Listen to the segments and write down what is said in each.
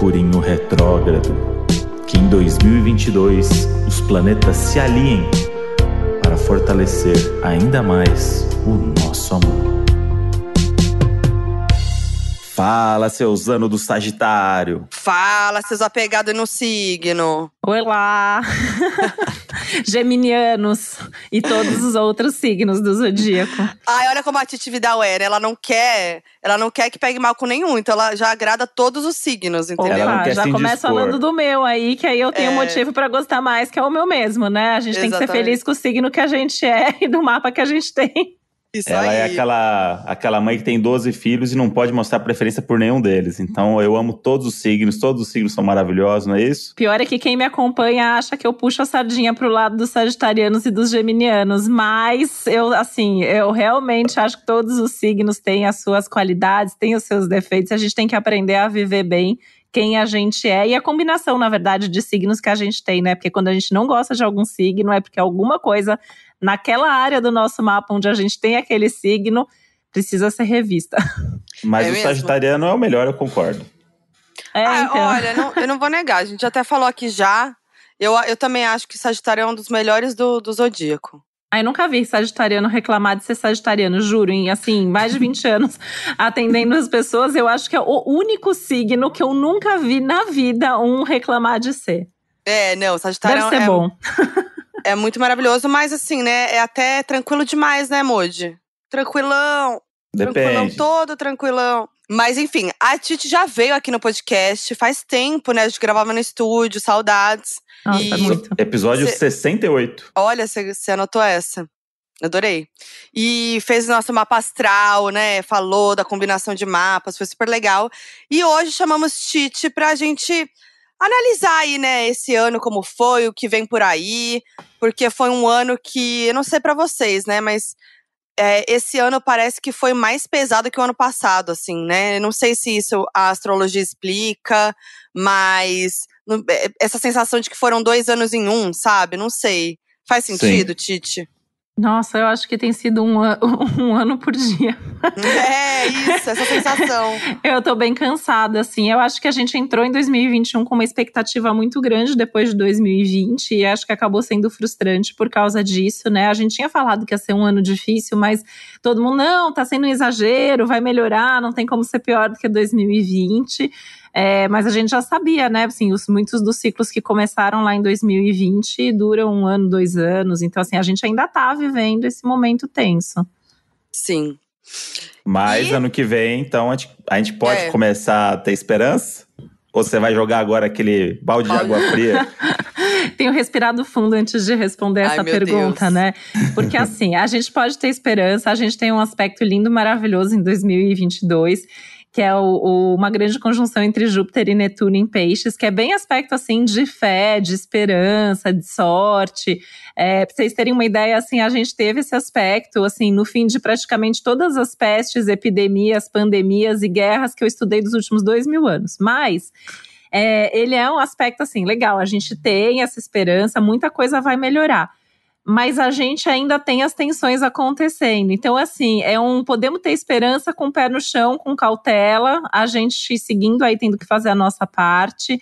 Mercurinho retrógrado. Que em 2022 os planetas se alinhem para fortalecer ainda mais o nosso amor. Fala, seus anos do Sagitário. Fala, seus apegados no signo. Olá! Geminianos e todos os outros signos do zodíaco. Ai, olha como a Titi Vidal é, né? Ela não quer, ela não quer que pegue mal com nenhum, então ela já agrada todos os signos, entendeu? Ela não Opa, quer já começa falando do meu aí, que aí eu tenho É. motivo pra gostar mais, que é o meu mesmo, né? A gente tem que ser Exatamente. feliz com o signo que a gente é e do mapa que a gente tem. Isso Ela aí. é aquela, aquela mãe que tem 12 filhos e não pode mostrar preferência por nenhum deles. Então eu amo todos os signos, todos os signos são maravilhosos, não é isso? Pior é que quem me acompanha acha que eu puxo a sardinha pro lado dos sagitarianos e dos geminianos, mas eu, assim, eu realmente acho que todos os signos têm as suas qualidades, têm os seus defeitos, a gente tem que aprender a viver bem quem a gente é e a combinação, na verdade, de signos que a gente tem, né? Porque quando a gente não gosta de algum signo, é porque alguma coisa naquela área do nosso mapa onde a gente tem aquele signo precisa ser revista. Mas É o mesmo? sagitariano é o melhor, eu concordo. É, Ah, então. Olha, não- eu não vou negar, a gente até falou aqui já. Eu, eu também acho que Sagitário é um dos melhores do, do zodíaco. Ai, nunca vi sagitariano reclamar de ser sagitariano, juro. Em, assim, mais de 20 anos atendendo as pessoas, eu acho que é o único signo que eu nunca vi na vida um reclamar de ser. É, não, Sagitário Deve ser é, bom. é muito maravilhoso, mas assim, né, é até tranquilo demais, né, Moji? Tranquilão, tranquilão, Depende. todo tranquilão. Mas enfim, a Titi já veio aqui no podcast faz tempo, né? A gente gravava no estúdio, saudades. Nossa, E- muito. Episódio Cê- 68. Olha, você anotou essa. Adorei. E fez o nosso mapa astral, né? Falou da combinação de mapas, foi super legal. E hoje chamamos Titi pra gente analisar aí, né, esse ano como foi, o que vem por aí, porque foi um ano que, eu não sei pra vocês, né, mas é, esse ano parece que foi mais pesado que o ano passado, assim, né? Eu não sei se isso a astrologia explica, mas no- é, essa sensação de que foram dois anos em um, sabe? Não sei. Faz Sim. sentido, Titi? Nossa, eu acho que tem sido um, an- um ano por dia. É isso, essa sensação. Eu tô bem cansada, assim. Eu acho que a gente entrou em 2021 com uma expectativa muito grande depois de 2020 e acho que acabou sendo frustrante por causa disso, né? A gente tinha falado que ia ser um ano difícil, mas todo mundo, não, tá sendo um exagero, vai melhorar, não tem como ser pior do que 2020. É, mas a gente já sabia, né? Assim, os, muitos dos ciclos que começaram lá em 2020 duram um ano, dois anos. Então, assim, a gente ainda tá vivendo esse momento tenso. Sim. Mas E- ano que vem, então, a gente, a gente pode É. começar a ter esperança? Ou você vai jogar agora aquele balde de água fria? Tenho respirado fundo antes de responder Ai, essa pergunta, Deus. né? Porque assim, a gente pode ter esperança, a gente tem um aspecto lindo, maravilhoso em 2022, que é o- o- uma grande conjunção entre Júpiter e Netuno em peixes, que é bem aspecto assim de fé, de esperança, de sorte. É, pra vocês terem uma ideia, assim, a gente teve esse aspecto, assim, no fim de praticamente todas as pestes, epidemias, pandemias e guerras que eu estudei dos últimos dois mil anos. Mas é, ele é um aspecto assim legal. A gente tem essa esperança, muita coisa vai melhorar. Mas a gente ainda tem as tensões acontecendo. Então, assim, é um podemos ter esperança com o pé no chão, com cautela, a gente seguindo aí, tendo que fazer a nossa parte.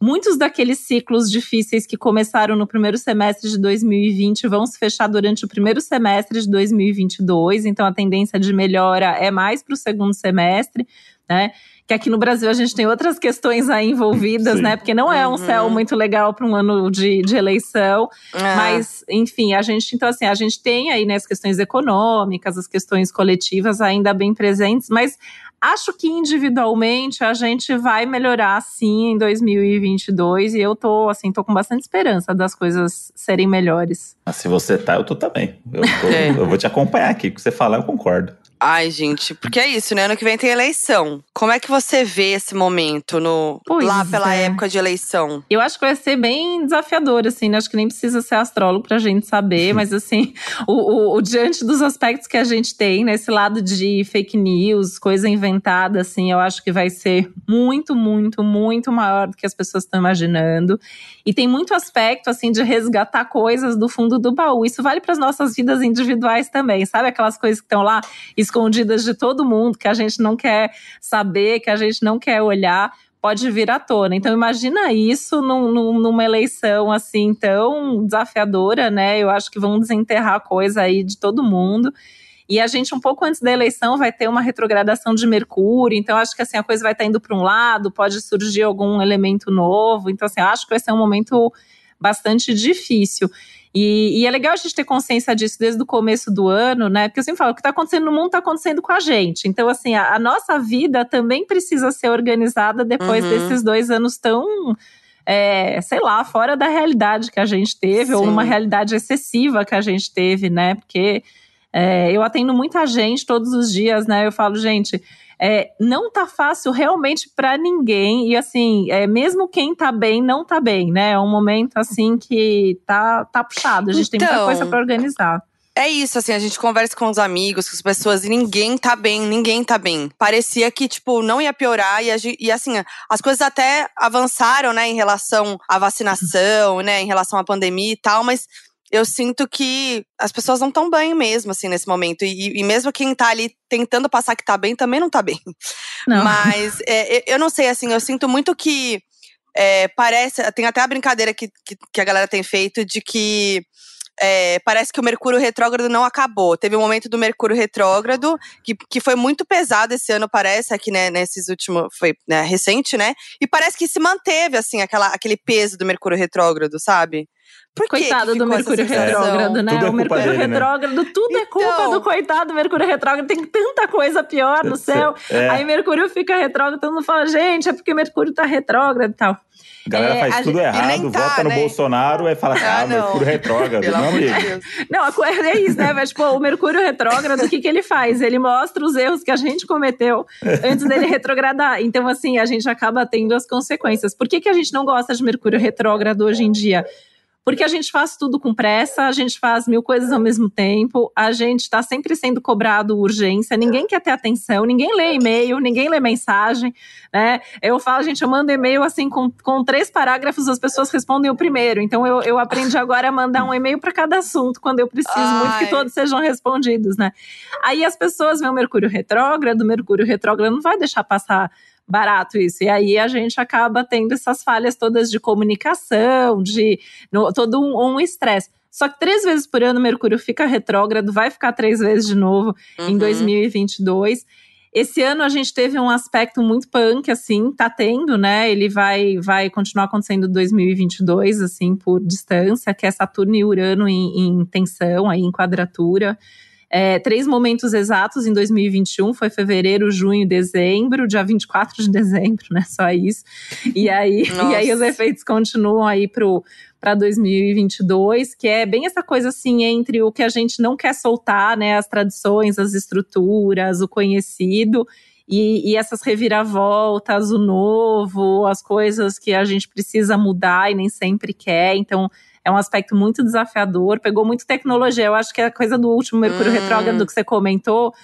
Muitos daqueles ciclos difíceis que começaram no primeiro semestre de 2020 vão se fechar durante o primeiro semestre de 2022. Então, a tendência de melhora é mais para o segundo semestre, né? Que aqui no Brasil a gente tem outras questões aí envolvidas, Sim. né? Porque não é um Uhum. céu muito legal para um ano de, de eleição. Ah, Mas, enfim, a gente, então, assim, a gente tem aí né, as questões econômicas, as questões coletivas ainda bem presentes, mas acho que individualmente a gente vai melhorar sim em 2022 e eu tô, assim, tô com bastante esperança das coisas serem melhores. Ah, se você tá, eu tô também. Eu, tô- É. eu vou te acompanhar aqui. O que você falar, eu concordo. Ai, gente, porque é isso, né? Ano que vem tem eleição. Como é que você vê esse momento no Pois lá pela é. época de eleição? Eu acho que vai ser bem desafiador, assim, né? Acho que nem precisa ser astrólogo pra gente saber, mas assim, o, o- o diante dos aspectos que a gente tem, nesse lado de fake news, coisa inventada, assim, eu acho que vai ser muito, muito, muito maior do que as pessoas estão imaginando. E tem muito aspecto, assim, de resgatar coisas do fundo do baú. Isso vale para as nossas vidas individuais também, sabe? Aquelas coisas que estão lá escondidas de todo mundo, que a gente não quer saber, que a gente não quer olhar pode vir à tona. Então, imagina isso num, num, numa eleição assim tão desafiadora, né? Eu acho que vão desenterrar coisa aí de todo mundo. E a gente, um pouco antes da eleição, vai ter uma retrogradação de Mercúrio. Então, acho que assim, a coisa vai estar indo para um lado, pode surgir algum elemento novo. Então, assim, acho que vai ser um momento bastante difícil. E, e, é legal a gente ter consciência disso desde o começo do ano, né? Porque eu sempre falo, o que está acontecendo no mundo está acontecendo com a gente. Então, assim, a, a, nossa vida também precisa ser organizada depois uhum. desses dois anos tão. É, sei lá, fora da realidade que a gente teve, Sim. ou numa realidade excessiva que a gente teve, né? Porque é, eu atendo muita gente todos os dias, né? Eu falo, gente, é, não tá fácil realmente para ninguém. E assim, é, mesmo quem tá bem, não tá bem, né? É um momento assim que tá, tá puxado. A gente então, tem muita coisa para organizar. É isso, assim, a gente conversa com os amigos, com as pessoas, e ninguém tá bem, ninguém tá bem. Parecia que, tipo, não ia piorar, e, e assim, as coisas até avançaram, né, em relação à vacinação, né, em relação à pandemia e tal, mas eu sinto que as pessoas não estão bem mesmo, assim, nesse momento. E, e, mesmo quem tá ali tentando passar que tá bem, também não tá bem. Não. Mas é, eu não sei, assim, eu sinto muito que é, parece. Tem até a brincadeira que, que, que, a galera tem feito de que. É, parece que o Mercúrio retrógrado não acabou. Teve um momento do Mercúrio retrógrado que, que foi muito pesado esse ano, parece, aqui, né, nesses últimos. Foi né, recente, né? E parece que se manteve, assim, aquela, aquele peso do Mercúrio retrógrado, sabe? Por coitado do Mercúrio retrógrado, né? É o Mercúrio dele, né? retrógrado, né? tudo é culpa então... do coitado do Mercúrio retrógrado. Tem tanta coisa pior no céu. É. Aí Mercúrio fica retrógrado, todo mundo fala, gente, é porque Mercúrio tá retrógrado e tal. A galera é, faz tudo gente, errado, tá, vota no né? Bolsonaro e fala, ah, ah Mercúrio retrógrado. não, amigo. Não, é isso, né? Mas, tipo, o Mercúrio retrógrado, o que, que ele faz? Ele mostra os erros que a gente cometeu antes dele retrogradar. Então, assim, a gente acaba tendo as consequências. Por que, que a gente não gosta de Mercúrio retrógrado hoje em dia? Porque a gente faz tudo com pressa, a gente faz mil coisas ao mesmo tempo, a gente está sempre sendo cobrado urgência, ninguém quer ter atenção, ninguém lê e-mail, ninguém lê mensagem, né? Eu falo, gente, eu mando e-mail assim com, com três parágrafos, as pessoas respondem o primeiro. Então eu, eu aprendi agora a mandar um e-mail para cada assunto, quando eu preciso Ai. muito que todos sejam respondidos, né? Aí as pessoas veem o Mercúrio retrógrado, o Mercúrio retrógrado não vai deixar passar barato isso. E aí a gente acaba tendo essas falhas todas de comunicação, de no, todo um estresse. Um Só que três vezes por ano Mercúrio fica retrógrado, vai ficar três vezes de novo uhum. em 2022. Esse ano a gente teve um aspecto muito punk, assim, tá tendo, né? Ele vai, vai continuar acontecendo em 2022, assim, por distância, que é Saturno e Urano em, em tensão, aí, em quadratura. É, três momentos exatos em 2021, foi fevereiro, junho, dezembro, dia 24 de dezembro, né? Só isso. E aí, e aí os efeitos continuam aí para 2022, que é bem essa coisa assim entre o que a gente não quer soltar, né? As tradições, as estruturas, o conhecido. E, e, essas reviravoltas, o novo, as coisas que a gente precisa mudar e nem sempre quer. Então, é um aspecto muito desafiador, pegou muito tecnologia. Eu acho que é a coisa do último Mercúrio hum. retrógrado que você comentou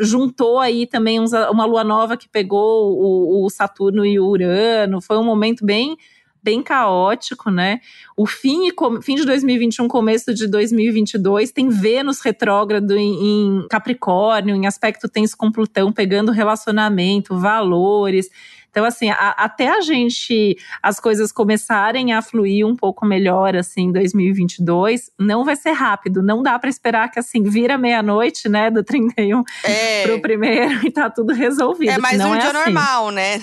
juntou aí também uns, uma lua nova que pegou o, o, Saturno e o Urano. Foi um momento bem bem caótico, né? O fim, fim de 2021, começo de 2022, tem Vênus retrógrado em, em Capricórnio, em aspecto tenso com Plutão, pegando relacionamento, valores. Então, assim, a, até a gente, as coisas começarem a fluir um pouco melhor, assim, em 2022, não vai ser rápido. Não dá para esperar que, assim, vira meia-noite, né, do 31 é. pro primeiro e tá tudo resolvido. É mais um é dia assim. normal, né?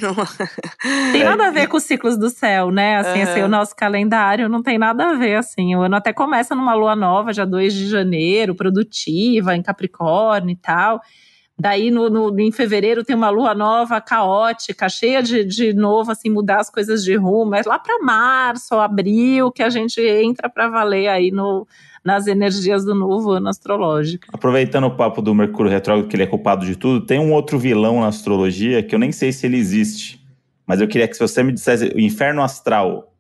Tem nada a ver com os ciclos do céu, né? Assim, uhum. assim, o nosso calendário não tem nada a ver, assim. O ano até começa numa lua nova, já 2 de janeiro, produtiva, em Capricórnio e tal. Daí, no, no, em fevereiro, tem uma lua nova, caótica, cheia de, de novo, assim, mudar as coisas de rumo. É lá para março, abril, que a gente entra para valer aí no, nas energias do novo ano astrológico. Aproveitando o papo do Mercúrio retrógrado, que ele é culpado de tudo, tem um outro vilão na astrologia que eu nem sei se ele existe. Mas eu queria que se você me dissesse, o inferno astral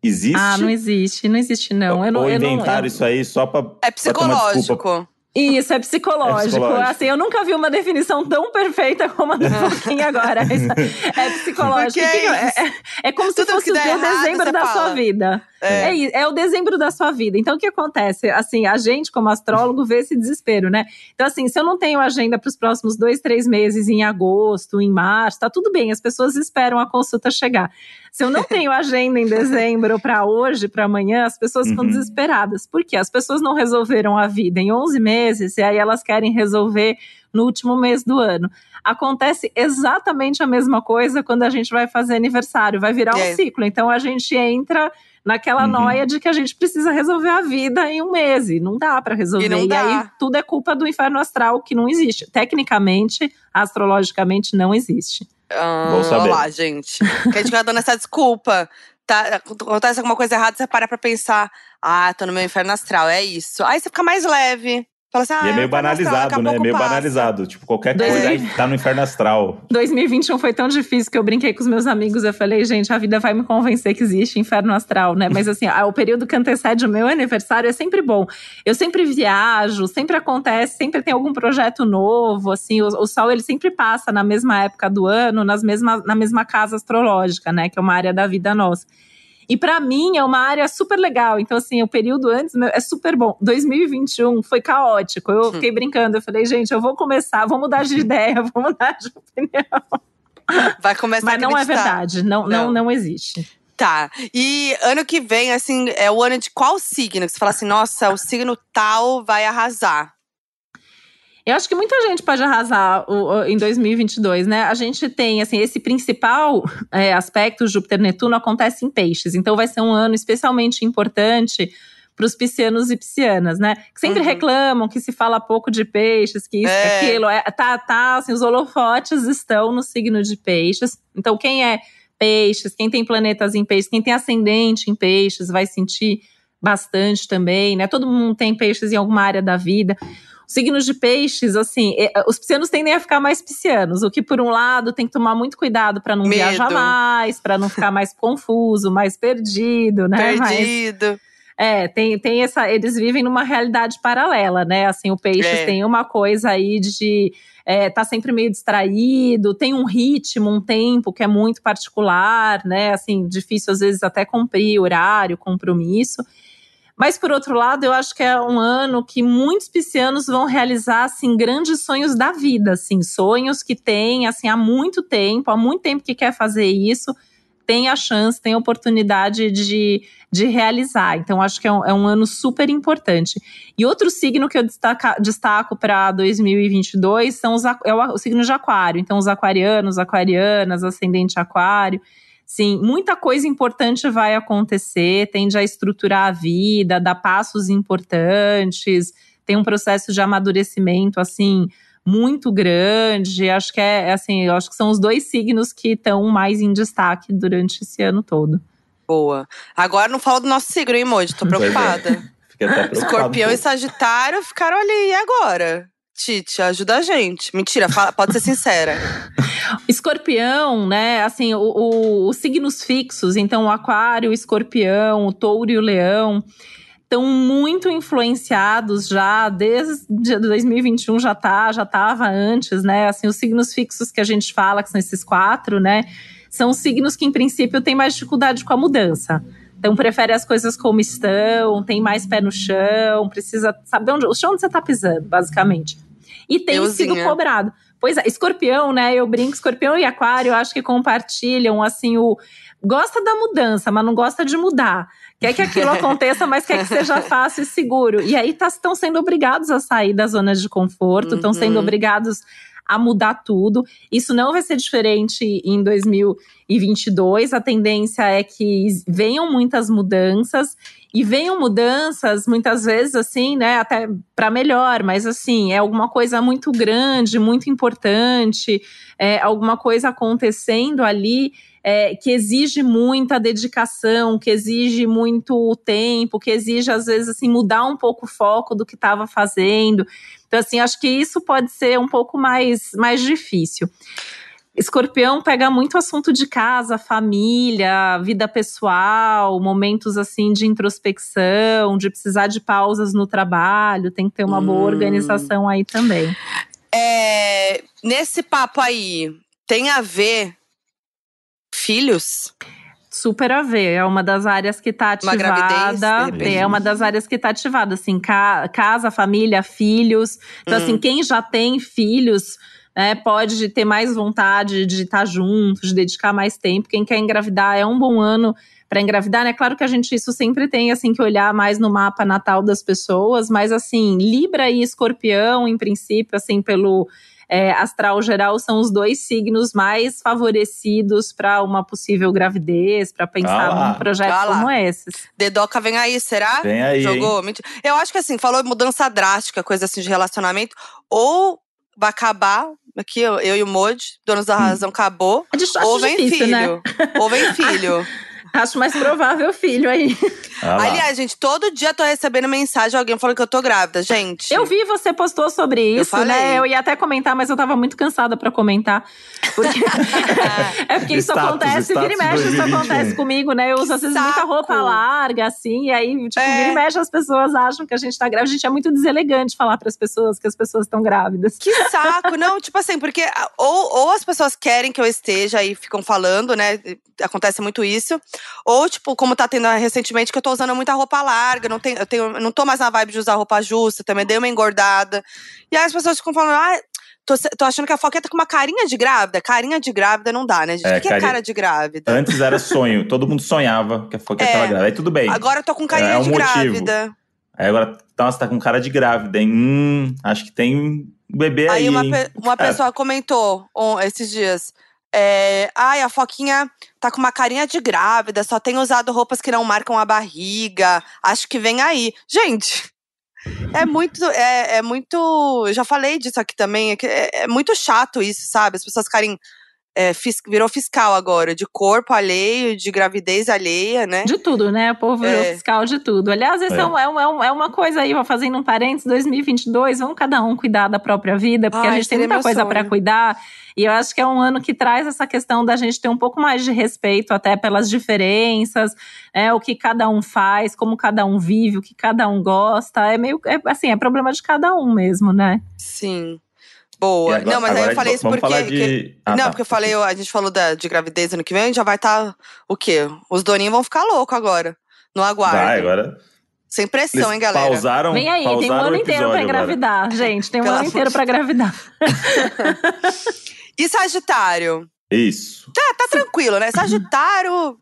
existe? Ah, não existe, não existe não. Eu não Ou inventaram eu não, isso aí só para É psicológico. Isso, é psicológico. é psicológico. Assim, eu nunca vi uma definição tão perfeita como a do Foquinha agora. É psicológico. É, é, é, como se fosse o teu dezembro da fala. sua vida. É. é. É, o dezembro da sua vida. Então, o que acontece? Assim, a gente, como astrólogo, vê esse desespero, né? Então, assim, se eu não tenho agenda para os próximos dois, três meses, em agosto, em março, tá tudo bem, as pessoas esperam a consulta chegar. Se eu não tenho agenda em dezembro para hoje, para amanhã, as pessoas ficam uhum. desesperadas. Por quê? As pessoas não resolveram a vida em 11 meses e aí elas querem resolver no último mês do ano. Acontece exatamente a mesma coisa quando a gente vai fazer aniversário, vai virar um ciclo. Então a gente entra naquela uhum. noia de que a gente precisa resolver a vida em um mês. E não dá para resolver. E, e, aí tudo é culpa do inferno astral, que não existe. Tecnicamente, astrologicamente, não existe. Ah, olá, gente. Que a gente vai dando essa desculpa. Tá, acontece alguma coisa errada, você para pra pensar. Ah, tô no meu inferno astral, é isso. Aí você fica mais leve. Fala assim, ah, e é meio banalizado, né? É meio passa. banalizado. Tipo, qualquer Dois coisa aí tá no inferno astral. 2021 foi tão difícil que eu brinquei com os meus amigos. Eu falei, gente, a vida vai me convencer que existe inferno astral, né? Mas assim, o período que antecede o meu aniversário é sempre bom. Eu sempre viajo, sempre acontece, sempre tem algum projeto novo. Assim, o, o sol ele sempre passa na mesma época do ano, nas mesma, na mesma casa astrológica, né? Que é uma área da vida nossa. E para mim é uma área super legal. Então, assim, o período antes é super bom. 2021 foi caótico. Eu hum. fiquei brincando. Eu falei, gente, eu vou começar, vou mudar de ideia, vou mudar de opinião. Vai começar Mas não é verdade. Não, não, não, não existe. Tá. E ano que vem, assim, é o ano de qual signo? Que você fala assim, nossa, o signo tal vai arrasar. Eu acho que muita gente pode arrasar o, o, em 2022, né? A gente tem, assim, esse principal é, aspecto, Júpiter-Netuno, acontece em peixes. Então vai ser um ano especialmente importante para os piscianos e piscianas, né? Que sempre uhum. reclamam que se fala pouco de peixes, que isso, é. aquilo. É, tá, tá, assim, os holofotes estão no signo de peixes. Então quem é peixes, quem tem planetas em peixes, quem tem ascendente em peixes, vai sentir bastante também, né? Todo mundo tem peixes em alguma área da vida signos de peixes, assim, os piscianos tendem a ficar mais piscianos, o que por um lado tem que tomar muito cuidado para não Medo. viajar mais, para não ficar mais confuso, mais perdido, né? Perdido. Mas, é, tem, tem essa. Eles vivem numa realidade paralela, né? Assim, o peixes é. tem uma coisa aí de é, tá sempre meio distraído, tem um ritmo, um tempo que é muito particular, né? Assim, difícil às vezes até cumprir horário, compromisso. Mas, por outro lado, eu acho que é um ano que muitos piscianos vão realizar, assim, grandes sonhos da vida, assim, sonhos que têm, assim, há muito tempo, há muito tempo que quer fazer isso, tem a chance, tem a oportunidade de, de realizar. Então, acho que é um, é um ano super importante. E outro signo que eu destaca, destaco para 2022 são os, é o, o signo de Aquário. Então, os aquarianos, aquarianas, ascendente Aquário. Sim, muita coisa importante vai acontecer, tende a estruturar a vida, dar passos importantes, tem um processo de amadurecimento assim muito grande. Acho que é assim, acho que são os dois signos que estão mais em destaque durante esse ano todo. Boa. Agora não falo do nosso signo, hein, Moji? Tô preocupada. Escorpião e Sagitário ficaram ali, e agora? Tite, ajuda a gente. Mentira, fala, pode ser sincera. Escorpião, né? Assim, o, o, os signos fixos, então o Aquário, o Escorpião, o Touro e o Leão, estão muito influenciados já desde 2021 já tá, já estava antes, né? Assim, os signos fixos que a gente fala, que são esses quatro, né? São signos que, em princípio, têm mais dificuldade com a mudança. Então, prefere as coisas como estão, tem mais pé no chão, precisa saber onde, o chão onde você está pisando, basicamente e tem Euzinha. sido cobrado. Pois é, escorpião, né? Eu brinco, escorpião e aquário, eu acho que compartilham, assim, o. Gosta da mudança, mas não gosta de mudar. Quer que aquilo aconteça, mas quer que seja fácil e seguro. E aí estão tá, sendo obrigados a sair das zonas de conforto, estão uhum. sendo obrigados a mudar tudo. Isso não vai ser diferente em 2022. A tendência é que venham muitas mudanças e venham mudanças, muitas vezes, assim, né, até para melhor, mas assim, é alguma coisa muito grande, muito importante, é alguma coisa acontecendo ali é, que exige muita dedicação, que exige muito tempo, que exige, às vezes, assim, mudar um pouco o foco do que estava fazendo. Então, assim, acho que isso pode ser um pouco mais, mais difícil. Escorpião pega muito assunto de casa, família, vida pessoal, momentos assim de introspecção, de precisar de pausas no trabalho, tem que ter uma hum. boa organização aí também. É, nesse papo aí, tem a ver filhos? Super a ver. É uma das áreas que tá Uma ativada. gravidez, de é uma das áreas que tá ativada, assim, ca- casa, família, filhos. Então, Hum. assim, quem já tem filhos, né, pode ter mais vontade de estar junto, de dedicar mais tempo. Quem quer engravidar é um bom ano para engravidar, né? Claro que a gente isso sempre tem assim que olhar mais no mapa natal das pessoas, mas assim, Libra e Escorpião, em princípio, assim, pelo é, astral geral são os dois signos mais favorecidos para uma possível gravidez, para pensar Ah lá. num projeto Ah lá. como esses. Dedoca vem aí, será? Vem aí, hein? Jogou? Mentira. Eu acho que assim, falou mudança drástica, coisa assim de relacionamento. Ou vai acabar, aqui eu, eu e o Mod, donos da razão, acabou. Ou vem difícil, né? filho. Ou vem filho. Acho mais provável filho aí. Ah. Aliás, gente, todo dia eu tô recebendo mensagem de alguém falando que eu tô grávida, gente. Eu vi, você postou sobre Eu isso, falei. né? Eu ia até comentar, mas eu tava muito cansada pra comentar. Porque... é porque isso Status, acontece, vira e mexe, isso 2021. acontece comigo, né? Eu uso às vezes muita Saco. roupa larga, assim, e aí, tipo, É. vira e mexe, as pessoas acham que a gente tá grávida. A gente é muito deselegante falar pras pessoas que as pessoas estão grávidas. Que saco, não, tipo assim, porque ou, ou as pessoas querem que eu esteja e ficam falando, né? Acontece muito isso. Ou, tipo, como tá tendo recentemente, que eu tô usando muita roupa larga, não, tenho, eu tenho, não tô mais na vibe de usar roupa justa, também dei uma engordada. E aí as pessoas ficam falando, ah, tô, tô achando que a Foquinha tá com uma carinha de grávida. Carinha de grávida não dá, né, gente? É, o que é carinha- cara de grávida? Antes era sonho, todo mundo sonhava que a Foquinha É. tava grávida. Aí tudo bem. Agora eu tô com carinha É um de motivo. grávida. Aí agora, nossa, tá com cara de grávida, hein? Hum, acho que tem um bebê aí. Aí uma, pe- uma É. pessoa comentou on- esses dias. É, Ai, a Foquinha tá com uma carinha de grávida, só tem usado roupas que não marcam a barriga. Acho que vem aí. Gente, é muito. É, é muito. Já falei disso aqui também. É, é- é muito chato isso, sabe? As pessoas ficarem. É, fis- virou fiscal agora, de corpo alheio, de gravidez alheia, né? De tudo, né? O povo virou É. fiscal de tudo. Aliás, isso é, É. um- é, um- é um- é uma coisa aí, vou fazendo um parênteses, 2022, vamos cada um cuidar da própria vida, porque Ai, a gente tem muita coisa para cuidar. E eu acho que é um ano que traz essa questão da gente ter um pouco mais de respeito até pelas diferenças, né? O que cada um faz, como cada um vive, o que cada um gosta. É meio, é, assim, é problema de cada um mesmo, né? Sim. Boa. agora- não, mas aí eu falei isso porque. falar que- de... Ah, não, tá. porque eu falei, a gente falou da, de gravidez ano que vem, já vai estar o quê? Os doninhos vão ficar loucos agora. No aguardo. Vai, agora. Sem pressão, Eles hein, galera? pausaram, Vem aí, tem um pausaram ano inteiro pra episódio agora. engravidar, gente. Tem um Pelo ano inteiro de pra engravidar. E Sagitário? Isso. Tá tranquilo, né? Sagitário.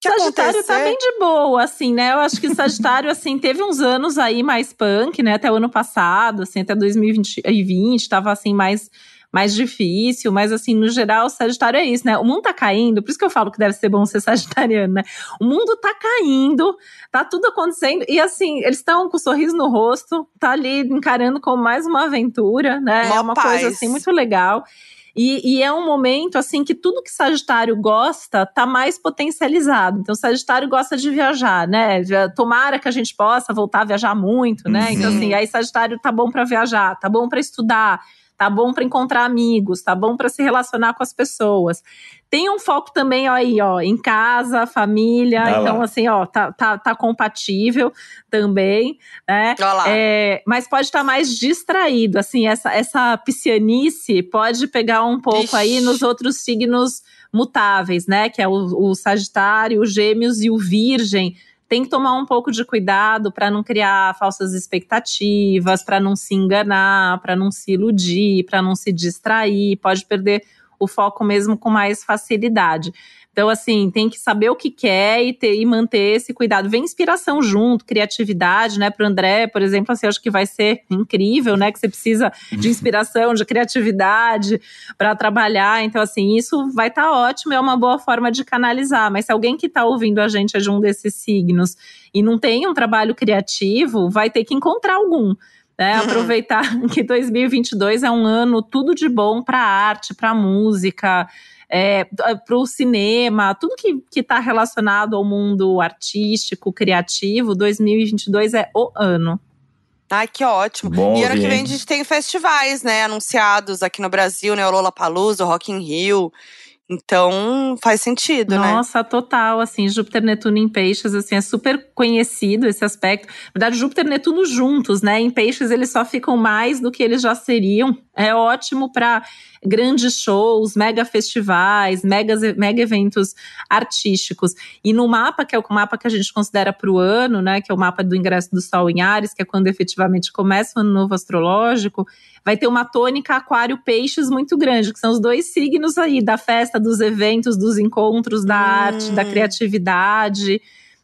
O que Sagitário tá acontecer? bem de boa, assim, né? Eu acho que Sagitário, assim, teve uns anos aí mais punk, né? Até o ano passado, assim, até 2020, tava assim, mais, mais difícil. Mas, assim, no geral, Sagitário é isso, né? O mundo tá caindo, por isso que eu falo que deve ser bom ser sagitariano, né? O mundo tá caindo, tá tudo acontecendo. E, assim, eles estão com um sorriso no rosto, tá ali encarando como mais uma aventura, né? Mó é uma paz. coisa, assim, muito legal. E, e é um momento, assim, que tudo que Sagitário gosta tá mais potencializado. Então, Sagitário gosta de viajar, né? Tomara que a gente possa voltar a viajar muito, né? Uhum. Então, assim, aí Sagitário tá bom para viajar, tá bom para estudar, tá bom para encontrar amigos, tá bom para se relacionar com as pessoas. Tem um foco também ó, aí, ó, em casa, família. Lá. então, assim, ó, tá, tá, tá compatível também, né? Lá. É, mas pode estar mais distraído, assim, essa, essa piscianice pode pegar um pouco Ixi. aí nos outros signos mutáveis, né? Que é o, o Sagitário, o Gêmeos e o Virgem. Tem que tomar um pouco de cuidado para não criar falsas expectativas, para não se enganar, para não se iludir, para não se distrair, pode perder o foco mesmo com mais facilidade. Então, assim, tem que saber o que quer e, ter, e manter esse cuidado. Vem inspiração junto, criatividade, né? Para o André, por exemplo, assim, acho que vai ser incrível, né? Que você precisa de inspiração, de criatividade para trabalhar. Então, assim, isso vai estar ótimo, é uma boa forma de canalizar. Mas se alguém que está ouvindo a gente é de um desses signos e não tem um trabalho criativo, vai ter que encontrar algum. Né. Aproveitar que 2022 é um ano tudo de bom para arte, para música, é, para o cinema, tudo que está relacionado ao mundo artístico, criativo, 2022 é o ano. Ai, que ótimo. Bom e ano que vem a gente tem festivais, né? Anunciados aqui no Brasil, né? O Lollapalooza, o Rock in Rio. Então faz sentido, Nossa, né? Nossa, total. Assim, Júpiter, Netuno em Peixes, assim, é super conhecido esse aspecto. Na verdade, Júpiter e Netuno juntos, né? Em Peixes eles só ficam mais do que eles já seriam. É ótimo para grandes shows, mega festivais, mega, mega eventos artísticos. E no mapa, que é o mapa que a gente considera para o ano, né? Que é o mapa do ingresso do Sol em Ares, que é quando efetivamente começa o ano novo astrológico, vai ter uma tônica aquário peixes muito grande, que são os dois signos aí da festa, dos eventos, dos encontros, da hum. arte, da criatividade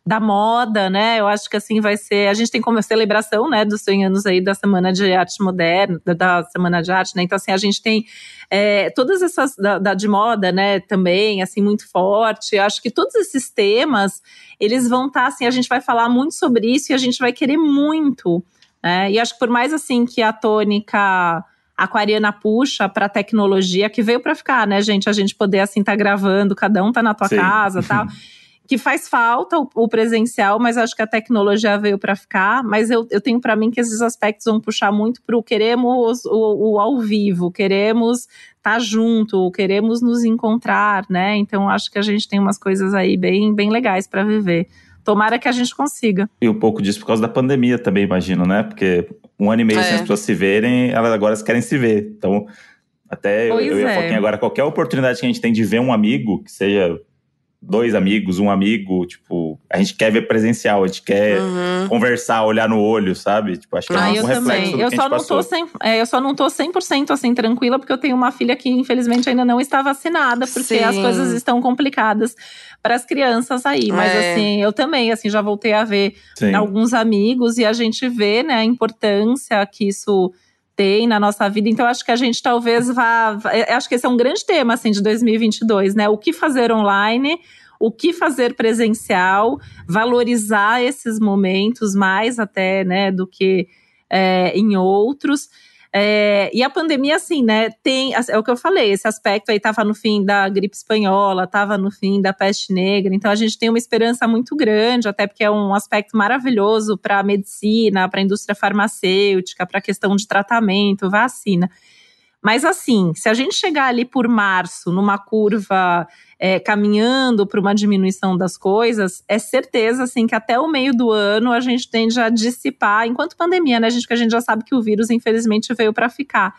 da moda, né? Eu acho que assim vai ser. A gente tem como celebração, né, dos 100 anos aí da Semana de Arte Moderna, da, Semana de Arte, né? Então, assim, a gente tem é, todas essas da, da, de moda, né, também, assim, muito forte. Eu acho que todos esses temas, eles vão estar, tá, assim, a gente vai falar muito sobre isso e a gente vai querer muito. Né? E acho que por mais assim que a tônica aquariana puxa para tecnologia que veio para ficar, né, gente? A gente poder assim estar tá gravando, cada um tá na tua Sim. casa, tal. que faz falta o, o, presencial, mas acho que a tecnologia veio para ficar. Mas eu, eu tenho para mim que esses aspectos vão puxar muito para o queremos o, o, ao vivo, queremos estar tá junto, queremos nos encontrar, né? Então acho que a gente tem umas coisas aí bem, bem legais para viver. Tomara que a gente consiga. E um pouco disso por causa da pandemia também, imagino, né? Porque um ano e meio é. sem as pessoas se verem, elas agora querem se ver. Então, até eu, eu ia é. agora, qualquer oportunidade que a gente tem de ver um amigo, que seja dois amigos, um amigo, tipo, a gente quer ver presencial, a gente quer uhum. conversar, olhar no olho, sabe? Tipo, acho que é ah, é um eu reflexo também. eu só não tô sem, é, eu só não tô 100% assim tranquila porque eu tenho uma filha que infelizmente ainda não está vacinada, porque Sim. as coisas estão complicadas para as crianças aí, mas é. assim, eu também assim já voltei a ver Sim. alguns amigos e a gente vê, né, a importância que isso tem na nossa vida. Então, acho que a gente talvez vá. Acho que esse é um grande tema assim, de 2022, né? O que fazer online, o que fazer presencial, valorizar esses momentos mais até né, do que é, em outros. É, e a pandemia, assim, né, tem, é o que eu falei, esse aspecto aí estava no fim da gripe espanhola, estava no fim da peste negra, então a gente tem uma esperança muito grande, até porque é um aspecto maravilhoso para a medicina, para a indústria farmacêutica, para a questão de tratamento, vacina. Mas assim, se a gente chegar ali por março, numa curva é, caminhando para uma diminuição das coisas, é certeza assim que até o meio do ano a gente tende a dissipar, enquanto pandemia, né, gente, que a gente já sabe que o vírus infelizmente veio para ficar.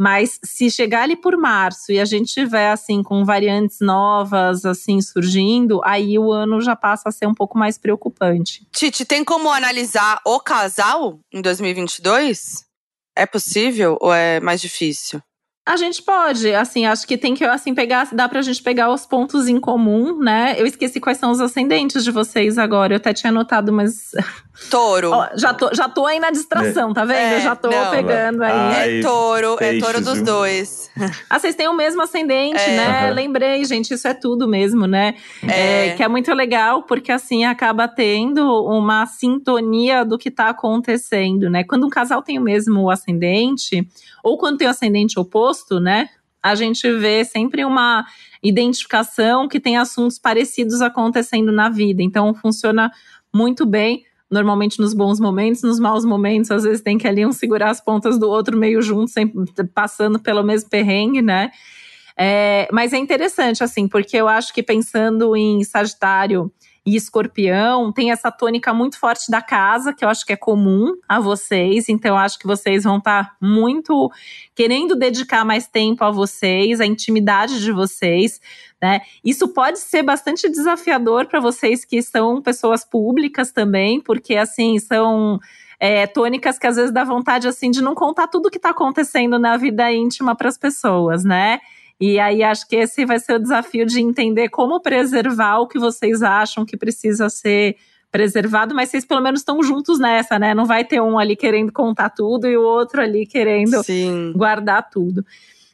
Mas se chegar ali por março e a gente tiver assim com variantes novas assim surgindo, aí o ano já passa a ser um pouco mais preocupante. Titi, tem como analisar o casal em 2022? É possível ou é mais difícil? A gente pode, assim, acho que tem que assim pegar, dá pra gente pegar os pontos em comum, né? Eu esqueci quais são os ascendentes de vocês agora. Eu até tinha anotado, mas Touro. Ó, já, tô, já tô aí na distração, é. tá vendo? É, já tô não, pegando aí. Ai, é touro, peixes, é touro dos viu? dois. Ah, vocês têm o mesmo ascendente, é. né? Uhum. Lembrei, gente, isso é tudo mesmo, né? É. é. que é muito legal, porque assim acaba tendo uma sintonia do que tá acontecendo, né? Quando um casal tem o mesmo ascendente, ou quando tem o ascendente oposto, né? A gente vê sempre uma identificação que tem assuntos parecidos acontecendo na vida. Então, funciona muito bem normalmente nos bons momentos, nos maus momentos, às vezes tem que ali um segurar as pontas do outro meio junto, sempre passando pelo mesmo perrengue, né? É, mas é interessante, assim, porque eu acho que pensando em Sagitário e Escorpião, tem essa tônica muito forte da casa, que eu acho que é comum a vocês. Então, eu acho que vocês vão estar tá muito querendo dedicar mais tempo a vocês, a intimidade de vocês. Né? Isso pode ser bastante desafiador para vocês que são pessoas públicas também, porque assim são é, tônicas que às vezes dá vontade assim de não contar tudo o que está acontecendo na vida íntima para as pessoas, né? E aí acho que esse vai ser o desafio de entender como preservar o que vocês acham que precisa ser preservado, mas vocês pelo menos estão juntos nessa, né? Não vai ter um ali querendo contar tudo e o outro ali querendo Sim. guardar tudo.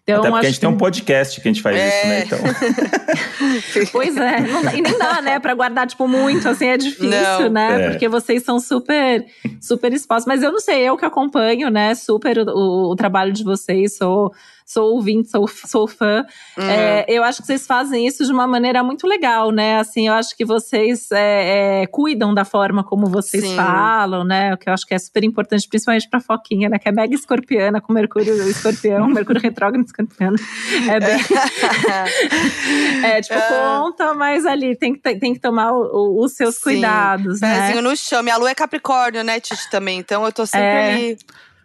Então, Até porque a gente que... tem um podcast que a gente faz é. isso, né? Então. pois é, não, e nem dá, né, para guardar tipo muito, assim é difícil, não. né? É. Porque vocês são super, super expostos. Mas eu não sei, eu que acompanho, né, super o, o, o trabalho de vocês, sou sou ouvinte, sou, sou fã. Uhum. É, eu acho que vocês fazem isso de uma maneira muito legal, né? Assim, eu acho que vocês é, é, cuidam da forma como vocês Sim. falam, né? O que eu acho que é super importante, principalmente pra Foquinha, né? Que é mega escorpiana, com Mercúrio escorpião, Mercúrio retrógrado escorpiano. É bem. é, tipo, é. conta, mas ali tem que, tem que tomar o, o, os seus Sim. cuidados. Pezinho né? no chão. Minha lua é Capricórnio, né, Titi, também. Então eu tô sempre é. ali.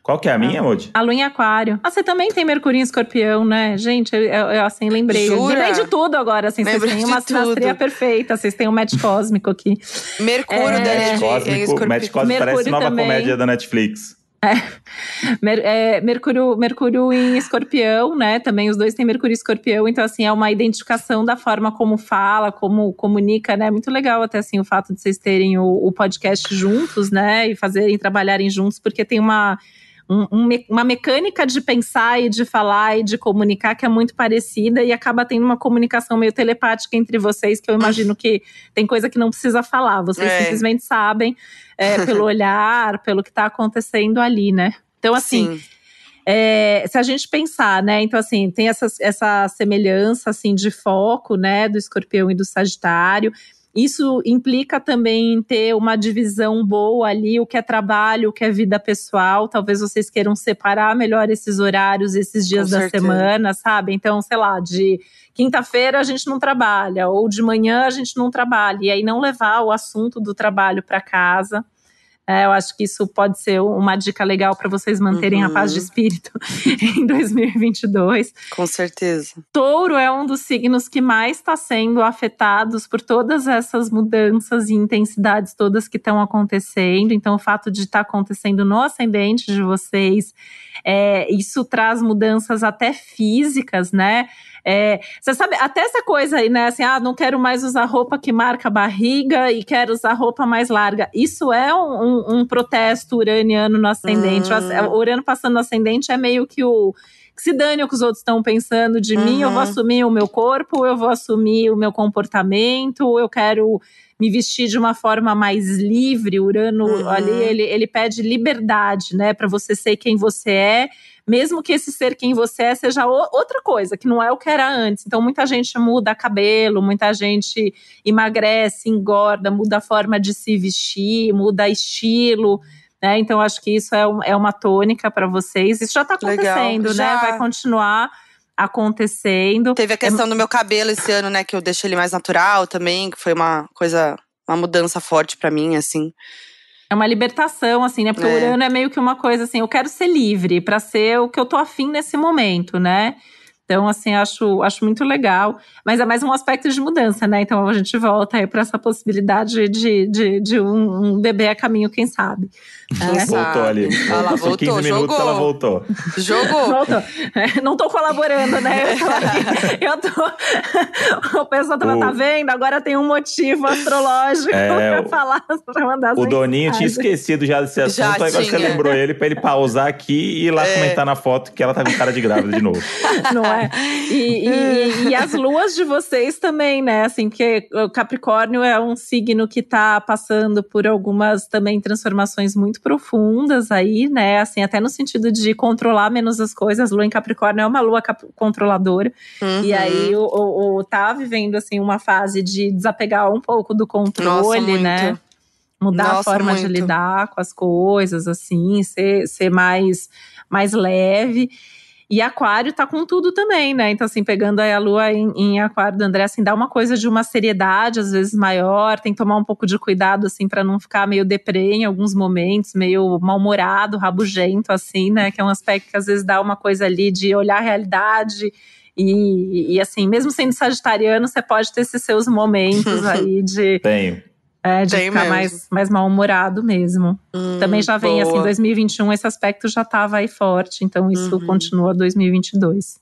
Qual que é a minha, Moody? A lua em aquário. Ah, você também tem Mercúrio em escorpião, né? Gente, eu, eu assim, lembrei. Jura? Lembrei de tudo agora, assim. Lembrei vocês têm uma sinastria perfeita. Vocês têm um match cósmico aqui. Mercúrio é, da match cósmico, match cósmico parece nova também. comédia da Netflix. É. Mer é, Mercúrio, Mercúrio em escorpião, né? Também os dois têm Mercúrio em escorpião, então assim, é uma identificação da forma como fala, como comunica, né? Muito legal até assim o fato de vocês terem o, o podcast juntos, né? E fazerem, trabalharem juntos, porque tem uma um, um, uma mecânica de pensar e de falar e de comunicar que é muito parecida e acaba tendo uma comunicação meio telepática entre vocês, que eu imagino que tem coisa que não precisa falar, vocês é. simplesmente sabem é, pelo olhar, pelo que está acontecendo ali, né? Então, assim. É, se a gente pensar, né? Então, assim, tem essa, essa semelhança assim de foco, né, do escorpião e do sagitário. Isso implica também em ter uma divisão boa ali, o que é trabalho, o que é vida pessoal. Talvez vocês queiram separar melhor esses horários, esses dias Com da certeza. semana, sabe? Então, sei lá, de quinta-feira a gente não trabalha, ou de manhã a gente não trabalha, e aí não levar o assunto do trabalho para casa. É, eu acho que isso pode ser uma dica legal para vocês manterem uhum. a paz de uhum. espírito em 2022. Com certeza. Touro é um dos signos que mais está sendo afetados por todas essas mudanças e intensidades todas que estão acontecendo. Então, o fato de estar tá acontecendo no ascendente de vocês, é, isso traz mudanças até físicas, né? É, você sabe, até essa coisa aí, né? Assim, ah, não quero mais usar roupa que marca a barriga e quero usar roupa mais larga. Isso é um, um, um protesto uraniano no ascendente. Hum. O Urano passando no ascendente é meio que o que se dane o que os outros estão pensando de uhum. mim, eu vou uhum. assumir o meu corpo, eu vou assumir o meu comportamento, eu quero me vestir de uma forma mais livre. Urano uhum. ali, ele, ele pede liberdade, né, para você ser quem você é mesmo que esse ser quem você é seja outra coisa, que não é o que era antes. Então, muita gente muda cabelo, muita gente emagrece, engorda, muda a forma de se vestir, muda estilo. Né? Então, acho que isso é, é uma tônica para vocês. Isso já está acontecendo, Legal, já. né? Vai continuar acontecendo. Teve a questão é... do meu cabelo esse ano, né? Que eu deixei ele mais natural também, que foi uma coisa, uma mudança forte para mim, assim. É uma libertação, assim, né? Porque é. o Urano é meio que uma coisa assim, eu quero ser livre para ser o que eu tô afim nesse momento, né? Então, assim, acho, acho muito legal. Mas é mais um aspecto de mudança, né? Então a gente volta aí para essa possibilidade de, de, de um, um, bebê a caminho, quem sabe. É. Voltou ali. Ela Passou voltou, 15 minutos, jogou. ela voltou. Jogou. voltou. É, não tô colaborando, né? Eu tô aqui. Eu tô... o pessoal tá, tá vendo? Agora tem um motivo astrológico é, pra falar, pra mandar O Doninho tinha esquecido já desse assunto, já agora tinha. você lembrou ele pra ele pausar aqui e ir lá é. comentar na foto que ela tá com cara de grávida de novo. Não é? E, e, e as luas de vocês também, né? Assim, porque o Capricórnio é um signo que tá passando por algumas também transformações muito profundas aí, né? Assim, até no sentido de controlar menos as coisas. Lua em Capricórnio é uma lua controladora. Uhum. E aí o, o, o, tá vivendo assim uma fase de desapegar um pouco do controle, Nossa, né? Mudar Nossa, a forma muito. de lidar com as coisas, assim, ser, ser mais, mais leve. E Aquário tá com tudo também, né? Então, assim, pegando aí a lua em, em, Aquário do André, assim, dá uma coisa de uma seriedade, às vezes maior, tem que tomar um pouco de cuidado, assim, para não ficar meio deprê em alguns momentos, meio mal-humorado, rabugento, assim, né? Que é um aspecto que às vezes dá uma coisa ali de olhar a realidade. E, e assim, mesmo sendo sagitariano, você pode ter esses seus momentos aí de. É, de Tem ficar mais, mais mal-humorado mesmo. Hum, Também já vem, assim, boa. assim, 2021 esse aspecto já estava aí forte, então isso uhum. continua 2022.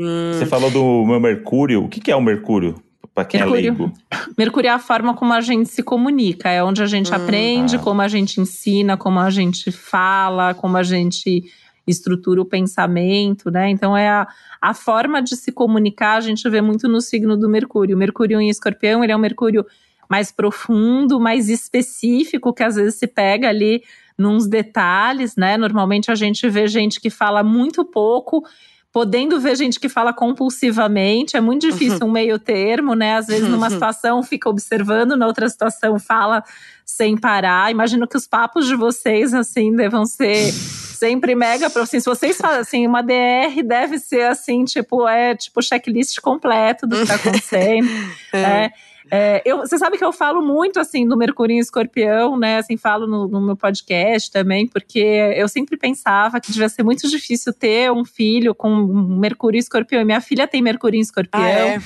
Hum. Você falou do meu Mercúrio. O que, que é o Mercúrio? Para quem Mercúrio. é leigo? Mercúrio é a forma como a gente se comunica, é onde a gente hum, aprende, ah. como a gente ensina, como a gente fala, como a gente estrutura o pensamento, né? Então é a, a forma de se comunicar, a gente vê muito no signo do Mercúrio. O Mercúrio em Escorpião, ele é um Mercúrio mais profundo, mais específico, que às vezes se pega ali nos detalhes, né? Normalmente a gente vê gente que fala muito pouco, podendo ver gente que fala compulsivamente, é muito difícil uhum. um meio termo, né? Às vezes, numa uhum. situação fica observando, na outra situação fala sem parar. Imagino que os papos de vocês, assim, devam ser sempre mega. Assim, se vocês falam assim, uma DR deve ser assim, tipo, é tipo checklist completo do que tá acontecendo. é. é. É, eu, você sabe que eu falo muito assim do Mercúrio em Escorpião, né? Assim, falo no, no, meu podcast também, porque eu sempre pensava que devia ser muito difícil ter um filho com Mercúrio em Escorpião. E minha filha tem Mercúrio em Escorpião. Ah, é?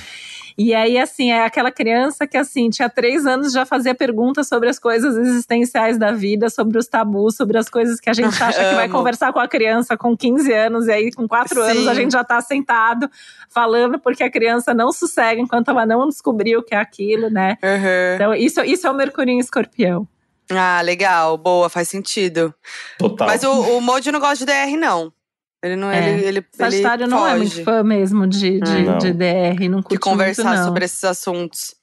E aí, assim, é aquela criança que, assim, tinha três anos já fazia perguntas sobre as coisas existenciais da vida, sobre os tabus, sobre as coisas que a gente acha que vai conversar com a criança com 15 anos, e aí com quatro Sim. anos a gente já tá sentado falando porque a criança não sossega enquanto ela não descobriu o que é aquilo, né? Uhum. Então, isso, isso é o Mercúrio em escorpião. Ah, legal, boa, faz sentido. Total. Mas o, o Modi não gosta de DR, não. Ele não, é. ele, ele, Sagitário ele não foge. é muito fã mesmo de, de, não. de DR, não curte De conversar muito, sobre esses assuntos.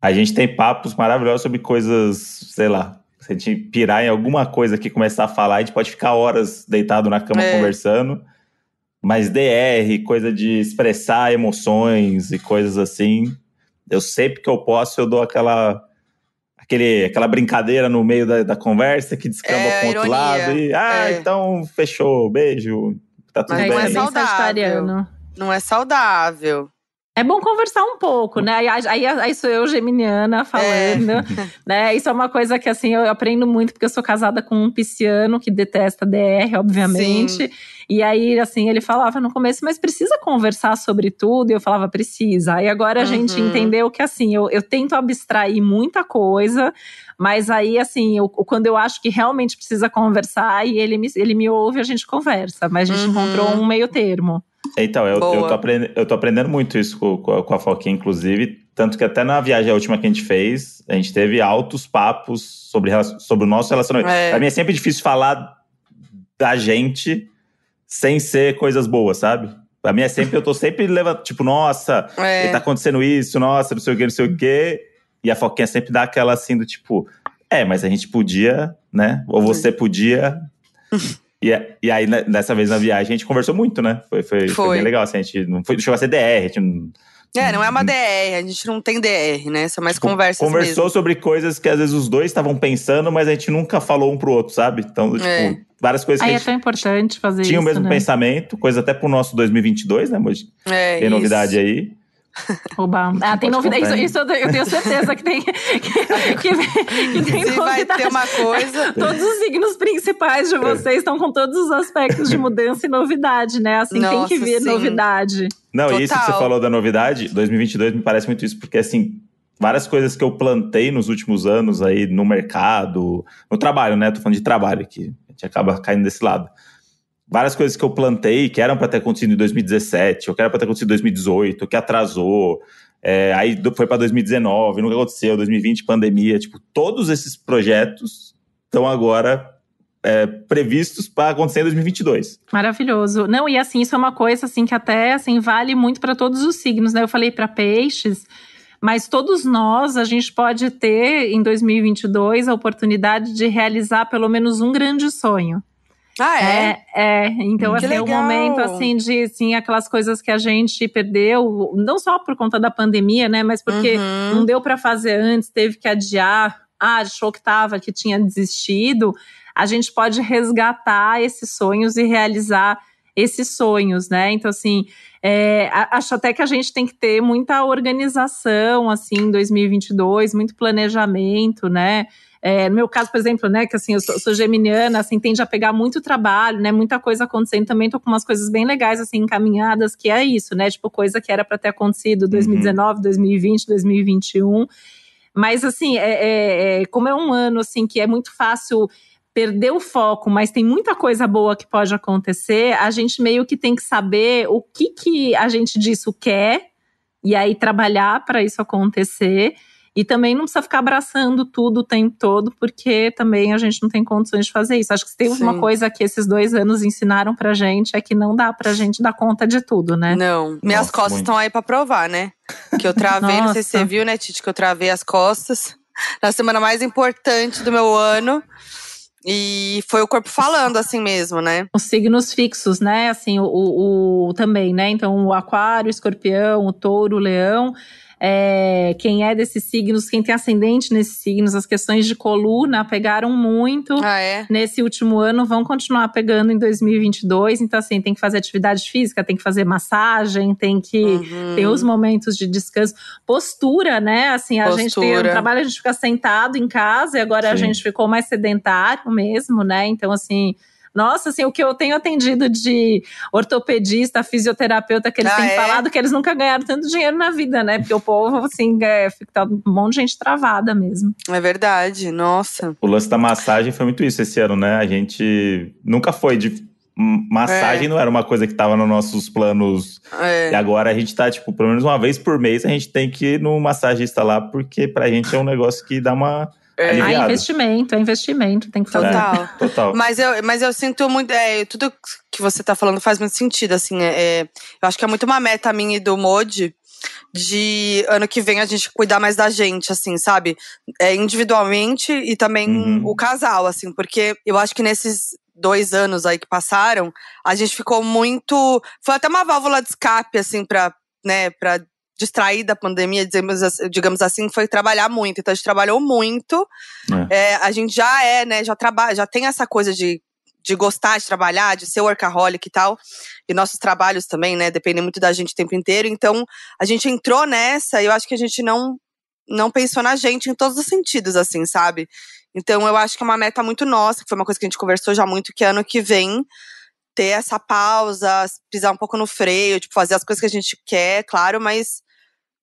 A gente tem papos maravilhosos sobre coisas, sei lá, se a gente pirar em alguma coisa que começar a falar, a gente pode ficar horas deitado na cama é. conversando. Mas DR, coisa de expressar emoções e coisas assim, eu sempre que eu posso, eu dou aquela aquele, aquela brincadeira no meio da, da conversa que descamba é, pro outro lado. E, ah, é. então fechou, beijo, tá tudo Mas bem. Não é saudável. Não é saudável. É bom conversar um pouco, né? Aí, aí, aí sou eu, geminiana, falando, é. né? Isso é uma coisa que, assim, eu aprendo muito, porque eu sou casada com um pisciano que detesta DR, obviamente. Sim. E aí, assim, ele falava no começo, mas precisa conversar sobre tudo? E eu falava, precisa. Aí agora a uhum. gente entendeu que, assim, eu, eu tento abstrair muita coisa, mas aí, assim, eu, quando eu acho que realmente precisa conversar e ele me, ele me ouve, a gente conversa. Mas a gente uhum. encontrou um meio termo. Então, eu, eu, tô aprendendo, eu tô aprendendo muito isso com, com a Foquinha, inclusive. Tanto que até na viagem a última que a gente fez, a gente teve altos papos sobre, sobre o nosso relacionamento. É. Pra mim é sempre difícil falar da gente sem ser coisas boas, sabe? Pra mim é sempre, eu tô sempre levando, tipo, nossa, é. tá acontecendo isso, nossa, não sei o que, não sei o que. E a Foquinha sempre dá aquela assim do tipo, é, mas a gente podia, né? Ou você podia. E, e aí, né, dessa vez na viagem, a gente conversou muito, né? Foi, foi, foi. foi bem legal, assim, a gente não foi, chegou a ser DR, a gente não, é, não é uma DR, a gente não tem DR, né? São mais tipo, conversas Conversou mesmo. sobre coisas que às vezes os dois estavam pensando, mas a gente nunca falou um pro outro, sabe? Então, tipo, é. várias coisas Aí que é tão importante fazer tinha isso, o mesmo né? pensamento, coisa até pro nosso 2022, né, Moji? É, Tem novidade aí. Oba. Ah, tem novidade. Isso, isso, eu tenho certeza que tem. Que, que, que tem Se vai ter uma coisa. Todos os signos principais de vocês estão com todos os aspectos de mudança e novidade, né? Assim, Nossa, tem que vir sim. novidade. Não, Total. e isso que você falou da novidade, 2022 me parece muito isso, porque assim, várias coisas que eu plantei nos últimos anos aí no mercado, no trabalho, né? Tô falando de trabalho aqui. A gente acaba caindo desse lado várias coisas que eu plantei que eram para ter acontecido em 2017, ou que era para ter acontecido em 2018, que atrasou, é, aí foi para 2019, nunca aconteceu, 2020, pandemia, tipo, todos esses projetos estão agora é, previstos para acontecer em 2022. Maravilhoso. Não, e assim, isso é uma coisa assim que até assim vale muito para todos os signos, né? Eu falei para peixes, mas todos nós, a gente pode ter em 2022 a oportunidade de realizar pelo menos um grande sonho. Ah, é? É, é. então que assim, é um momento assim de assim, aquelas coisas que a gente perdeu, não só por conta da pandemia, né, mas porque uhum. não deu para fazer antes, teve que adiar, ah, achou que tava, que tinha desistido. A gente pode resgatar esses sonhos e realizar esses sonhos, né? Então, assim, é, acho até que a gente tem que ter muita organização, assim, em 2022, muito planejamento, né? É, no meu caso, por exemplo, né, que assim, eu sou, sou, geminiana, assim, tende a pegar muito trabalho, né, muita coisa acontecendo. Também tô com umas coisas bem legais, assim, encaminhadas, que é isso, né, tipo, coisa que era para ter acontecido 2019, uhum. 2020, 2021. Mas, assim, é, é, é, como é um ano, assim, que é muito fácil perder o foco, mas tem muita coisa boa que pode acontecer, a gente meio que tem que saber o que, que a gente disso quer e aí trabalhar para isso acontecer e também não precisa ficar abraçando tudo o tempo todo, porque também a gente não tem condições de fazer isso. Acho que se tem Sim. uma coisa que esses dois anos ensinaram pra gente é que não dá pra gente dar conta de tudo, né? Não. Minhas Nossa, costas estão aí pra provar, né? Que eu travei, não sei se você viu, né, Titi, que eu travei as costas na semana mais importante do meu ano. E foi o corpo falando assim mesmo, né? Os signos fixos, né? Assim, o, o, o também, né? Então, o aquário, o escorpião, o touro, o leão é, quem é desses signos, quem tem ascendente nesses signos, as questões de coluna pegaram muito ah, é? nesse último ano, vão continuar pegando em 2022. Então, assim, tem que fazer atividade física, tem que fazer massagem, tem que uhum. ter os momentos de descanso. Postura, né? Assim, a Postura. gente tem um trabalho, a gente fica sentado em casa e agora Sim. a gente ficou mais sedentário mesmo, né? Então, assim nossa, assim, o que eu tenho atendido de ortopedista, fisioterapeuta, que eles ah, têm é? falado que eles nunca ganharam tanto dinheiro na vida, né? Porque o povo, assim, é, fica um monte de gente travada mesmo. É verdade, nossa. O lance da massagem foi muito isso esse ano, né? A gente nunca foi de massagem é. não era uma coisa que estava nos nossos planos. É. E agora a gente tá, tipo, pelo menos uma vez por mês a gente tem que ir no massagista lá, porque pra gente é um negócio que dá uma é, é investimento, é investimento, tem que fazer. Total. É, total. Mas eu, mas eu sinto muito. É, tudo que você tá falando faz muito sentido, assim. É, é, eu acho que é muito uma meta minha e do Modi de ano que vem a gente cuidar mais da gente, assim, sabe? É, individualmente e também uhum. o casal, assim, porque eu acho que nesses dois anos aí que passaram, a gente ficou muito. Foi até uma válvula de escape, assim, pra, né, pra distrair da pandemia, digamos, assim, foi trabalhar muito. Então a gente trabalhou muito. É. É, a gente já é, né, já trabalha, já tem essa coisa de, de gostar de trabalhar, de ser workaholic e tal. E nossos trabalhos também, né, dependem muito da gente o tempo inteiro. Então a gente entrou nessa e eu acho que a gente não não pensou na gente em todos os sentidos, assim, sabe? Então eu acho que é uma meta muito nossa, que foi uma coisa que a gente conversou já muito, que ano que vem ter essa pausa, pisar um pouco no freio, tipo, fazer as coisas que a gente quer, claro, mas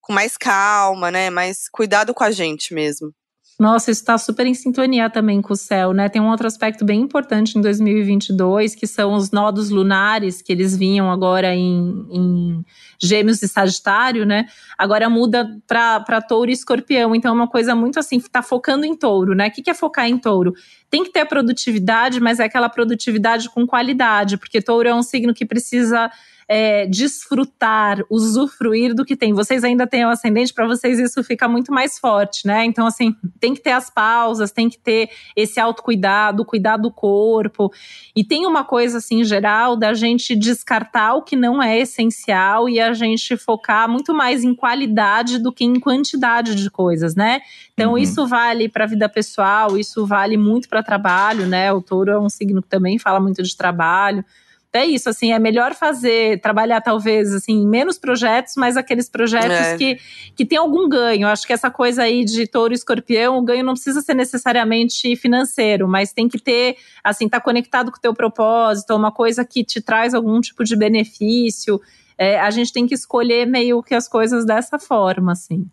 com mais calma, né? Mais cuidado com a gente mesmo. Nossa, isso está super em sintonia também com o céu, né? Tem um outro aspecto bem importante em 2022, que são os nodos lunares, que eles vinham agora em, em Gêmeos e Sagitário, né? Agora muda para Touro e Escorpião. Então é uma coisa muito assim, tá focando em Touro, né? O que, que é focar em Touro? Tem que ter produtividade, mas é aquela produtividade com qualidade, porque Touro é um signo que precisa é, desfrutar, usufruir do que tem. Vocês ainda têm o ascendente, para vocês isso fica muito mais forte, né? Então, assim, tem que ter as pausas, tem que ter esse autocuidado, cuidar do corpo. E tem uma coisa, assim, em geral, da gente descartar o que não é essencial e a gente focar muito mais em qualidade do que em quantidade de coisas, né? Então, uhum. isso vale para a vida pessoal, isso vale muito para trabalho, né? O touro é um signo que também fala muito de trabalho é isso, assim, é melhor fazer, trabalhar talvez, assim, menos projetos, mas aqueles projetos é. que, que tem algum ganho. Acho que essa coisa aí de touro e escorpião, o ganho não precisa ser necessariamente financeiro, mas tem que ter, assim, tá conectado com o teu propósito, uma coisa que te traz algum tipo de benefício. É, a gente tem que escolher meio que as coisas dessa forma, assim.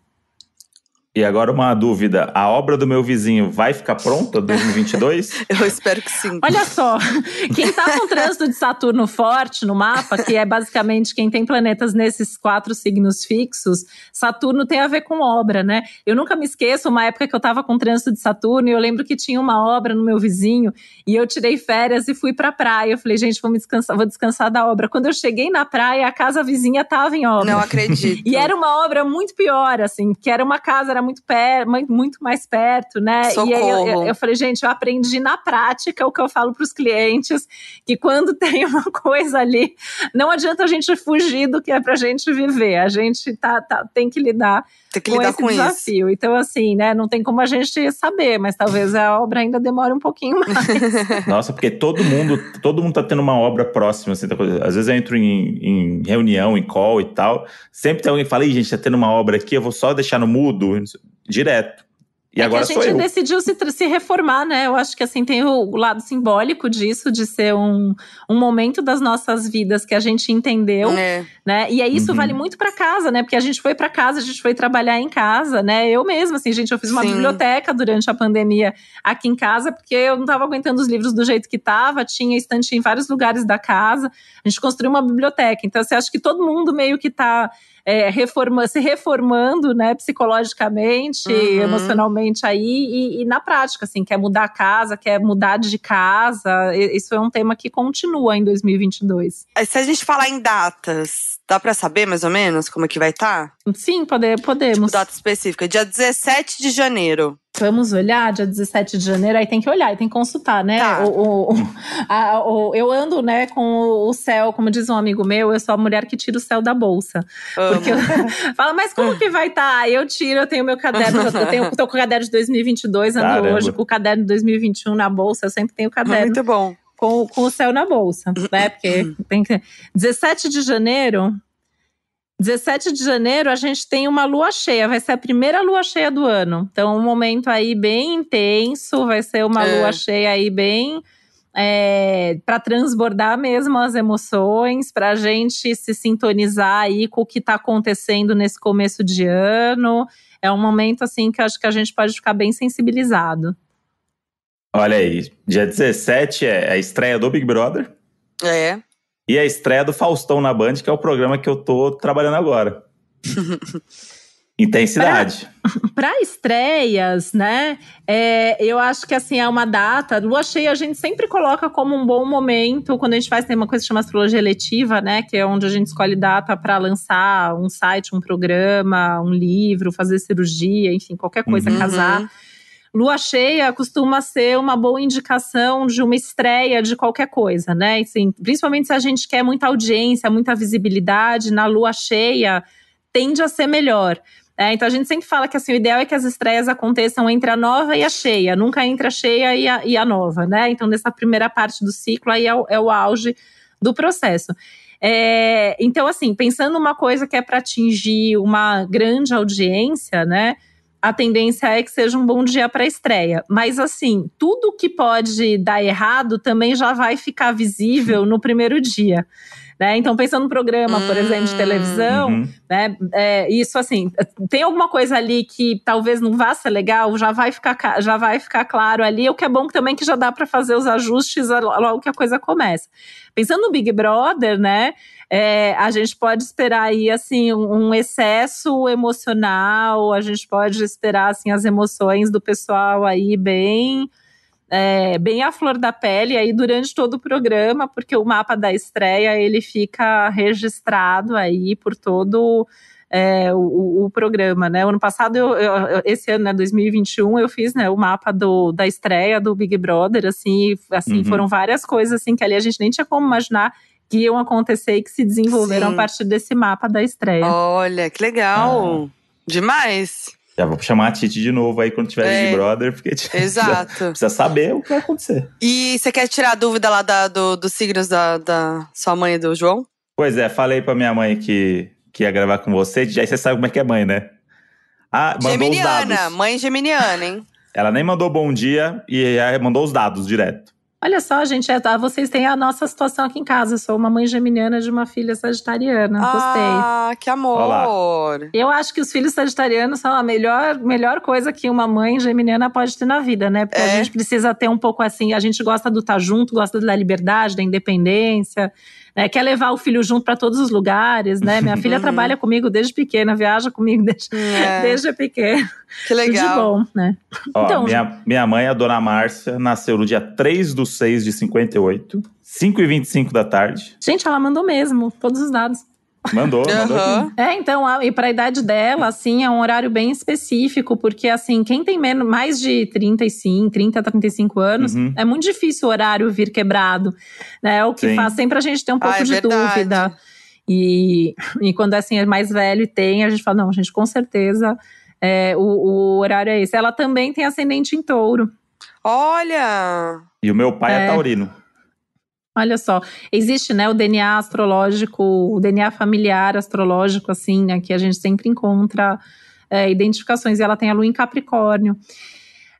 E agora uma dúvida: a obra do meu vizinho vai ficar pronta em 2022? Eu espero que sim. Olha só, quem está com trânsito de Saturno forte no mapa, que é basicamente quem tem planetas nesses quatro signos fixos, Saturno tem a ver com obra, né? Eu nunca me esqueço uma época que eu estava com trânsito de Saturno e eu lembro que tinha uma obra no meu vizinho e eu tirei férias e fui para a praia. Eu falei, gente, vou me descansar, vou descansar da obra. Quando eu cheguei na praia, a casa vizinha estava em obra. Não acredito. E era uma obra muito pior, assim, que era uma casa, era muito perto, muito mais perto, né? Socorro. E aí eu, eu, eu, falei, gente, eu aprendi na prática o que eu falo para os clientes, que quando tem uma coisa ali, não adianta a gente fugir do que é para a gente viver. A gente tá, tá, tem que lidar tem que lidar com, com desafio. Isso. Então, assim, né? Não tem como a gente saber, mas talvez a obra ainda demore um pouquinho mais. Nossa, porque todo mundo, todo mundo tá tendo uma obra próxima, assim, às vezes eu entro em, em reunião, em call e tal. Sempre tem alguém que fala, Ih, gente, tá tendo uma obra aqui, eu vou só deixar no mudo, direto. E é agora que a gente decidiu se, se reformar, né? Eu acho que assim tem o, lado simbólico disso, de ser um, um momento das nossas vidas que a gente entendeu, é. né? E aí isso uhum. vale muito para casa, né? Porque a gente foi para casa, a gente foi trabalhar em casa, né? Eu mesma, assim, gente, eu fiz uma Sim. biblioteca durante a pandemia aqui em casa, porque eu não estava aguentando os livros do jeito que tava, tinha estante em vários lugares da casa. A gente construiu uma biblioteca. Então, você acha que todo mundo meio que tá é, reforma, se reformando, né, psicologicamente, uhum. emocionalmente aí, e, e, na prática, assim, quer mudar a casa, quer mudar de casa. Isso é um tema que continua em 2022. Se a gente falar em datas, Dá para saber mais ou menos como é que vai estar? Tá? Sim, pode, podemos. Tipo, data específica. Dia 17 de janeiro. Vamos olhar, dia 17 de janeiro, aí tem que olhar, e tem que consultar, né? Tá. O, o, a, o, eu ando, né, com o céu, como diz um amigo meu, eu sou a mulher que tira o céu da bolsa. Amo. Porque eu, fala, mas como que vai estar? Tá? Eu tiro, eu tenho meu caderno, eu tenho, tô com o caderno de 2022, ando Caramba. hoje com o caderno de 2021 na bolsa, eu sempre tenho o caderno. Muito bom com, com o céu na bolsa, né? Porque tem que. 17 de janeiro. 17 de janeiro a gente tem uma lua cheia, vai ser a primeira lua cheia do ano. Então, um momento aí bem intenso, vai ser uma é. lua cheia aí bem é, para transbordar mesmo as emoções, para a gente se sintonizar aí com o que está acontecendo nesse começo de ano. É um momento assim que eu acho que a gente pode ficar bem sensibilizado. Olha aí, dia 17 é a estreia do Big Brother. É. E a estreia do Faustão na Band, que é o programa que eu tô trabalhando agora. Intensidade. Para estreias, né? É, eu acho que assim é uma data. Lua cheia a gente sempre coloca como um bom momento quando a gente faz tem uma coisa que chama astrologia letiva, né? Que é onde a gente escolhe data para lançar um site, um programa, um livro, fazer cirurgia, enfim, qualquer coisa, uhum. casar. Lua cheia costuma ser uma boa indicação de uma estreia de qualquer coisa, né? Assim, principalmente se a gente quer muita audiência, muita visibilidade, na lua cheia tende a ser melhor. É, então a gente sempre fala que assim, o ideal é que as estreias aconteçam entre a nova e a cheia, nunca entre a cheia e a, e a nova, né? Então, nessa primeira parte do ciclo aí é o, é o auge do processo. É, então, assim, pensando numa coisa que é para atingir uma grande audiência, né? A tendência é que seja um bom dia para estreia. Mas assim, tudo que pode dar errado também já vai ficar visível no primeiro dia. Né? Então, pensando no programa, por exemplo, de televisão, uhum. né? É, isso assim, tem alguma coisa ali que talvez não vá ser legal, já vai ficar, já vai ficar claro ali. O que é bom também que já dá para fazer os ajustes logo que a coisa começa. Pensando no Big Brother, né? É, a gente pode esperar aí assim um, um excesso emocional, a gente pode esperar assim as emoções do pessoal aí bem é, bem à flor da pele aí durante todo o programa, porque o mapa da estreia ele fica registrado aí por todo é, o, o, programa, né? O ano passado, eu, eu, esse ano, né, 2021, eu fiz né, o mapa do, da estreia do Big Brother, assim, assim uhum. foram várias coisas assim que ali a gente nem tinha como imaginar que iam acontecer e que se desenvolveram Sim. a partir desse mapa da estreia. Olha, que legal! Ah. Demais! Já vou chamar a Titi de novo aí quando tiver é, Big Brother, porque exato. Precisa, precisa, saber o que vai acontecer. E você quer tirar a dúvida lá da, do, dos signos da, da sua mãe e do João? Pois é, falei pra minha mãe que, que ia gravar com você, já aí você sabe como é que é mãe, né? Ah, mandou geminiana, os dados. mãe geminiana, hein? Ela nem mandou bom dia e mandou os dados direto. Olha só, gente, é, tá, vocês têm a nossa situação aqui em casa. Eu sou uma mãe geminiana de uma filha sagitariana. Gostei. Ah, que amor! Olá. Eu acho que os filhos sagitarianos são a melhor, melhor coisa que uma mãe geminiana pode ter na vida, né? Porque é. a gente precisa ter um pouco assim, a gente gosta do estar tá junto, gosta da liberdade, da independência né, quer levar o filho junto para todos os lugares, né? Minha filha trabalha comigo desde pequena, viaja comigo desde, é. desde pequena. Que legal. de bom, né? Ó, então, minha, minha mãe, a dona Márcia, nasceu no dia 3 do 6 de 58, 5 e 25 da tarde. Gente, ela mandou mesmo, todos os dados. Mandou, mandou. Uhum. É, então, e para a idade dela, assim, é um horário bem específico, porque, assim, quem tem menos, mais de 35, 30, 35 anos, uhum. é muito difícil o horário vir quebrado, né? O que Sim. faz sempre a gente ter um pouco ah, é de verdade. dúvida. E, e quando, assim, é mais velho e tem, a gente fala, não, gente, com certeza, é, o, o horário é esse. Ela também tem ascendente em touro. Olha! E o meu pai é, é taurino. Olha só, existe, né, o DNA astrológico, o DNA familiar astrológico, assim, né, que a gente sempre encontra é, identificações, e ela tem a lua em Capricórnio.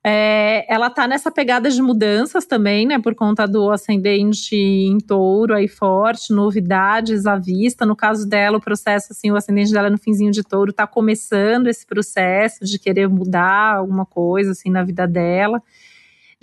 É, ela tá nessa pegada de mudanças também, né, por conta do ascendente em touro aí forte, novidades à vista. No caso dela, o processo, assim, o ascendente dela no finzinho de touro tá começando esse processo de querer mudar alguma coisa, assim, na vida dela.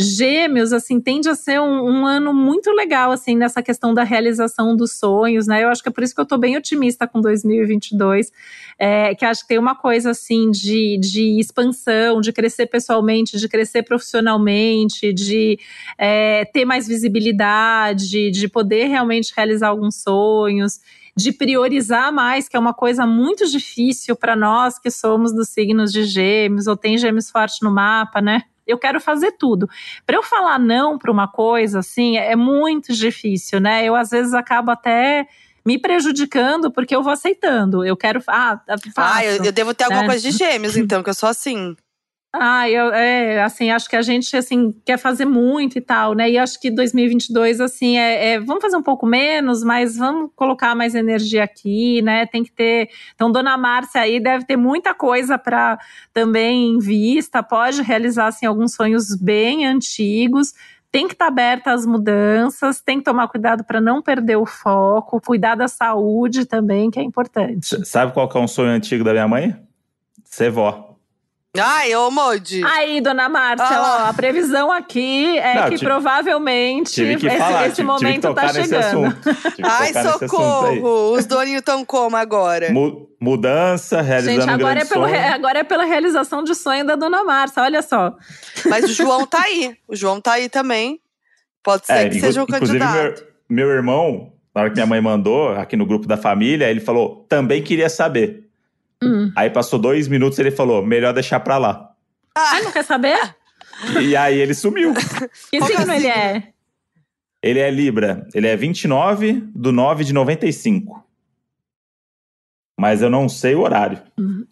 Gêmeos, assim, tende a ser um, um, ano muito legal, assim, nessa questão da realização dos sonhos, né? Eu acho que é por isso que eu tô bem otimista com 2022, é, que acho que tem uma coisa, assim, de, de expansão, de crescer pessoalmente, de crescer profissionalmente, de é, ter mais visibilidade, de poder realmente realizar alguns sonhos de priorizar mais, que é uma coisa muito difícil para nós que somos dos signos de Gêmeos ou tem Gêmeos forte no mapa, né? Eu quero fazer tudo. Para eu falar não para uma coisa, assim, é muito difícil, né? Eu às vezes acabo até me prejudicando porque eu vou aceitando. Eu quero. Ah, faço, ah eu, eu devo ter alguma né? coisa de gêmeos, então, que eu sou assim. Ah, eu, é, assim, acho que a gente, assim, quer fazer muito e tal, né? E acho que 2022, assim, é, é, vamos fazer um pouco menos, mas vamos colocar mais energia aqui, né? Tem que ter. Então, Dona Márcia aí deve ter muita coisa para também em vista, pode realizar, assim, alguns sonhos bem antigos. Tem que estar tá aberta às mudanças, tem que tomar cuidado para não perder o foco, cuidar da saúde também, que é importante. Sabe qual que é um sonho antigo da minha mãe? Ser vó. Ai, ô Modi. Aí, dona Márcia, ah. ó, a previsão aqui é Não, que tive, provavelmente tive que esse, falar, esse tive, momento tive tá chegando. Ai, socorro! Os doninhos estão como agora? Mu mudança, realizando Gente, agora é, pelo, agora é pela realização de sonho da dona Márcia, olha só. Mas o João tá aí. O João tá aí também. Pode ser é, que seja um candidato. Meu, meu irmão, na hora que minha mãe mandou, aqui no grupo da família, ele falou, também queria saber. Hum. Aí passou dois minutos e ele falou: melhor deixar pra lá. Ah, não quer saber? E aí ele sumiu. que signo ele é? Ele é Libra. Ele é 29 do 9 de 95 mas eu não sei o horário.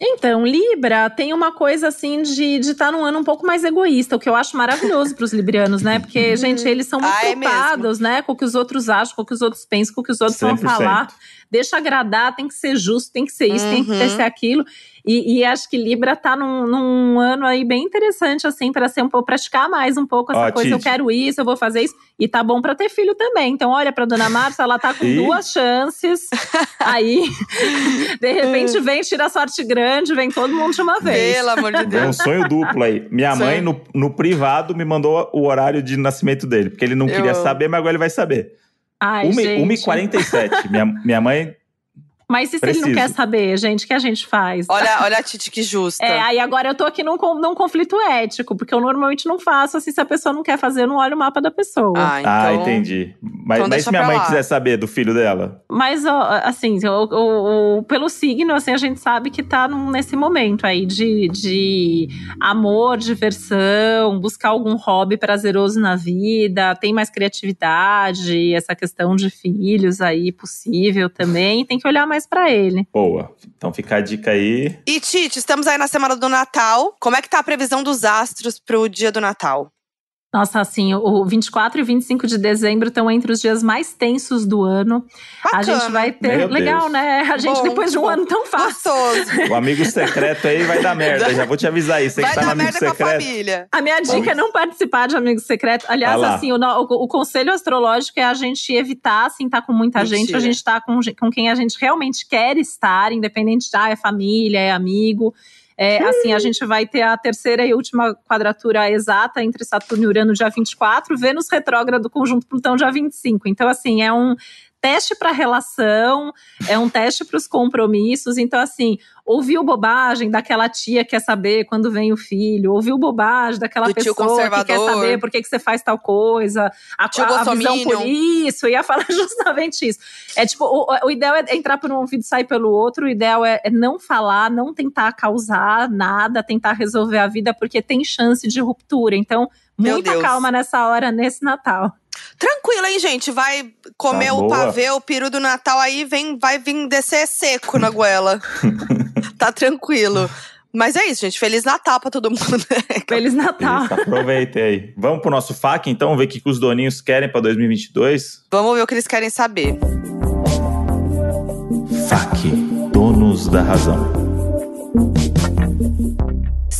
Então, Libra tem uma coisa assim de estar tá num ano um pouco mais egoísta, o que eu acho maravilhoso para os librianos, né? Porque, uhum. gente, eles são muito ah, é preocupados, é né? Com o que os outros acham, com o que os outros pensam, com o que os outros 100%. vão falar. Deixa agradar, tem que ser justo, tem que ser isso, uhum. tem que uhum. ser aquilo. E, e, acho que Libra tá num, num, ano aí bem interessante, assim, para ser um pouco, praticar mais um pouco essa Ó, coisa. Tite. Eu quero isso, eu vou fazer isso. E tá bom para ter filho também. Então, olha pra dona Márcia, ela tá com e? duas chances. aí, de repente, vem, tira a sorte grande, vem todo mundo de uma vez. Pelo amor de Deus. É um sonho duplo aí. Minha sonho. mãe, no, no privado, me mandou o horário de nascimento dele, porque ele não eu... queria saber, mas agora ele vai saber. Ai, 1h47. minha, minha mãe mas e se Preciso. ele não quer saber, gente, o que a gente faz? Olha, olha a Titi que justa. É, aí agora eu tô aqui num, num conflito ético, porque eu normalmente não faço assim, se a pessoa não quer fazer, eu não olho o mapa da pessoa. Ah, ah então... ah entendi. Mas, então mas se minha mãe lá. quiser saber do filho dela? Mas, assim, o, o, o, pelo signo, assim, a gente sabe que tá num, nesse momento aí de, de amor, diversão, buscar algum hobby prazeroso na vida, tem mais criatividade, essa questão de filhos aí possível também, tem que olhar mais para ele. Boa. Então fica a dica aí. E Tite, estamos aí na semana do Natal. Como é que tá a previsão dos astros pro dia do Natal? Nossa, assim, o 24 e 25 de dezembro estão entre os dias mais tensos do ano. Bacana. A gente vai ter. Meu legal, Deus. né? A gente, bom, depois de um bom. ano tão fácil. O amigo secreto aí vai dar merda. Já vou te avisar aí. Você vai que tá no amigo secreto. A, a minha dica é não participar de amigo secreto. Aliás, assim, o, o, o, conselho astrológico é a gente evitar, assim, estar tá com muita Mentira. gente. A gente tá com, com quem a gente realmente quer estar, independente de ah, é família, é amigo. É, assim, a gente vai ter a terceira e última quadratura exata entre Saturno e Urano dia 24, Vênus retrógrado conjunto Plutão dia 25. Então, assim, é um teste para relação, é um teste para os compromissos. Então, assim, ouviu bobagem daquela tia que quer saber quando vem o filho, ouviu bobagem daquela Do pessoa que quer saber por que, que você faz tal coisa, a, a, a visão por isso, ia falar justamente isso. É tipo, o, o, ideal é entrar por um ouvido e sair pelo outro, o ideal é, é não falar, não tentar causar nada, tentar resolver a vida, porque tem chance de ruptura. Então, muita calma nessa hora, nesse Natal. Tranquilo, hein, gente? Vai comer tá o boa. pavê, o peru do Natal aí, vem, vai vir descer seco na goela. tá tranquilo. Mas é isso, gente. Feliz Natal pra todo mundo. Feliz Natal. Isso, aproveitem aí. Vamos pro nosso FAQ, então, ver o que, que os doninhos querem pra 2022? Vamos ver o que eles querem saber. FAQ, donos da razão.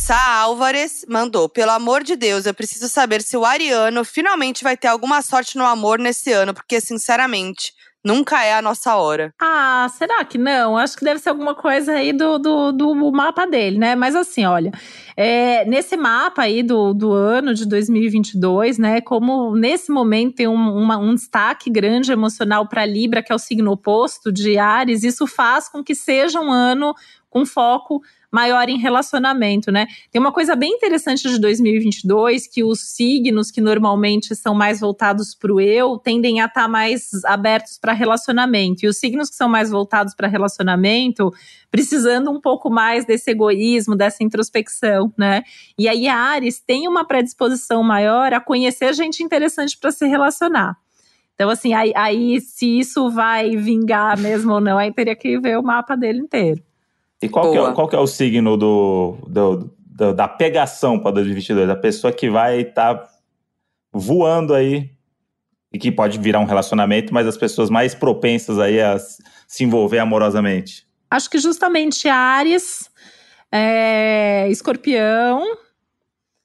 Sá Álvares mandou: pelo amor de Deus, eu preciso saber se o Ariano finalmente vai ter alguma sorte no amor nesse ano, porque, sinceramente, Nunca é a nossa hora. Ah, será que não? Acho que deve ser alguma coisa aí do, do, do mapa dele, né? Mas assim, olha, É, nesse mapa aí do, do ano de 2022, né, como nesse momento tem um, uma, um destaque grande emocional para Libra, que é o signo oposto de Ares, isso faz com que seja um ano com foco maior em relacionamento, né? Tem uma coisa bem interessante de 2022 que os signos que normalmente são mais voltados para o eu tendem a estar tá mais abertos para relacionamento. E os signos que são mais voltados para relacionamento, precisando um pouco mais desse egoísmo, dessa introspecção, né? E aí a Ares tem uma predisposição maior a conhecer gente interessante para se relacionar. Então, assim, aí, aí, se isso vai vingar mesmo ou não, aí teria que ver o mapa dele inteiro. E qual, que é, qual que é o signo do, do, do da pegação para 2022? A pessoa que vai estar tá voando aí e que pode virar um relacionamento, mas as pessoas mais propensas aí a se envolver amorosamente? Acho que justamente Ares, é, Escorpião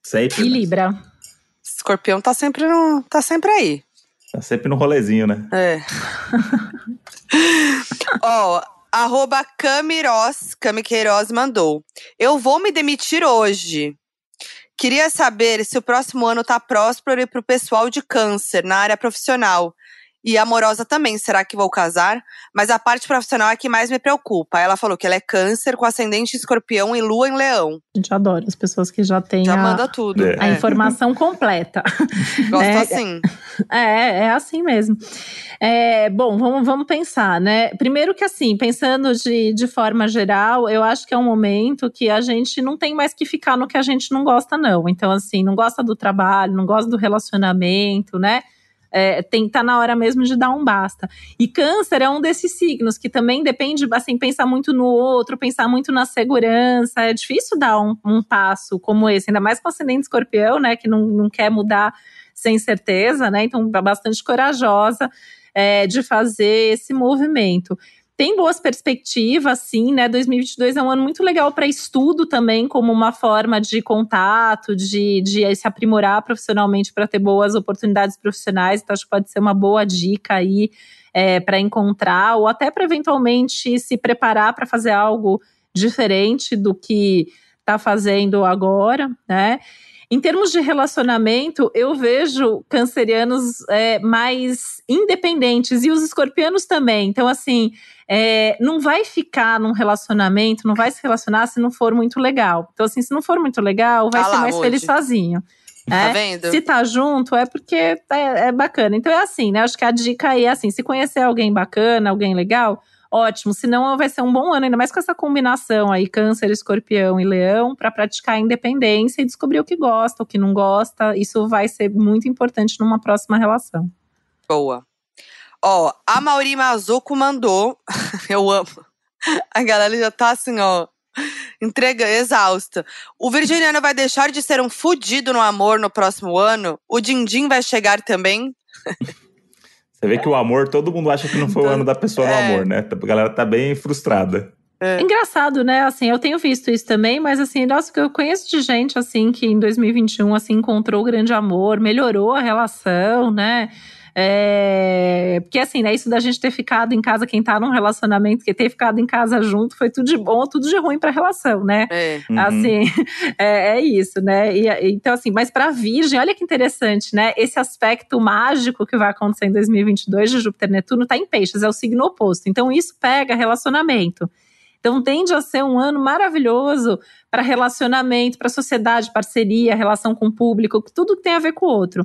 sempre, e Libra. Escorpião tá sempre, no, tá sempre aí. Tá sempre no rolezinho, né? É. Ó, oh, Arroba Camiroz, Cami Queiroz mandou. Eu vou me demitir hoje. Queria saber se o próximo ano tá próspero para o pessoal de câncer na área profissional e amorosa também. Será que vou casar? Mas a parte profissional é que mais me preocupa. Ela falou que ela é câncer com ascendente escorpião e lua em leão. A gente adora as pessoas que já têm já a, manda tudo. a é. informação completa. Gosto é, assim. É, é assim mesmo. É, bom, vamos, vamos pensar, né? Primeiro que assim, pensando de, de forma geral, eu acho que é um momento que a gente não tem mais que ficar no que a gente não gosta, não. Então, assim, não gosta do trabalho, não gosta do relacionamento, né? É, tem tá na hora mesmo de dar um basta. E câncer é um desses signos que também depende, assim, pensar muito no outro, pensar muito na segurança. É difícil dar um, um passo como esse, ainda mais com ascendente escorpião, né, que não, não quer mudar sem certeza, né? Então, bastante corajosa é, de fazer esse movimento tem boas perspectivas, sim, né? 2022 é um ano muito legal para estudo também, como uma forma de contato, de, de se aprimorar profissionalmente para ter boas oportunidades profissionais. Então, acho que pode ser uma boa dica aí é, para encontrar, ou até para eventualmente se preparar para fazer algo diferente do que está fazendo agora, né? Em termos de relacionamento, eu vejo cancerianos é, mais independentes e os escorpianos também. Então, assim, é, não vai ficar num relacionamento, não vai se relacionar se não for muito legal. Então, assim, se não for muito legal, vai ah ser lá, mais hoje. feliz sozinho. Tá é, vendo? Se tá junto, é porque é, é, bacana. Então é assim, né? Acho que a dica aí é assim: se conhecer alguém bacana, alguém legal, ótimo. Senão vai ser um bom ano, ainda mais com essa combinação aí, câncer, escorpião e leão, para praticar a independência e descobrir o que gosta, o que não gosta. Isso vai ser muito importante numa próxima relação. Boa. Ó, a Mauri Mazuco mandou. Eu amo. A galera já tá assim, ó. Entrega, exausta. O virginiano vai deixar de ser um fudido no amor no próximo ano? O Dindim vai chegar também? Você vê que o amor, todo mundo acha que não foi o ano da pessoa no é. amor, né? A galera tá bem frustrada. É. Engraçado, né? Assim, eu tenho visto isso também, mas assim, nossa, que eu conheço de gente assim que em 2021 assim encontrou o grande amor, melhorou a relação, né? É, porque assim, né? Isso da gente ter ficado em casa, quem tá num relacionamento, que ter ficado em casa junto, foi tudo de bom, tudo de ruim pra relação, né? É. Uhum. Assim, é, é, isso, né? E, então, assim, mas pra Virgem, olha que interessante, né? Esse aspecto mágico que vai acontecer em 2022 de Júpiter Netuno tá em peixes, é o signo oposto. Então, isso pega relacionamento. Então, tende a ser um ano maravilhoso para relacionamento, para sociedade, parceria, relação com o público, tudo que tem a ver com o outro.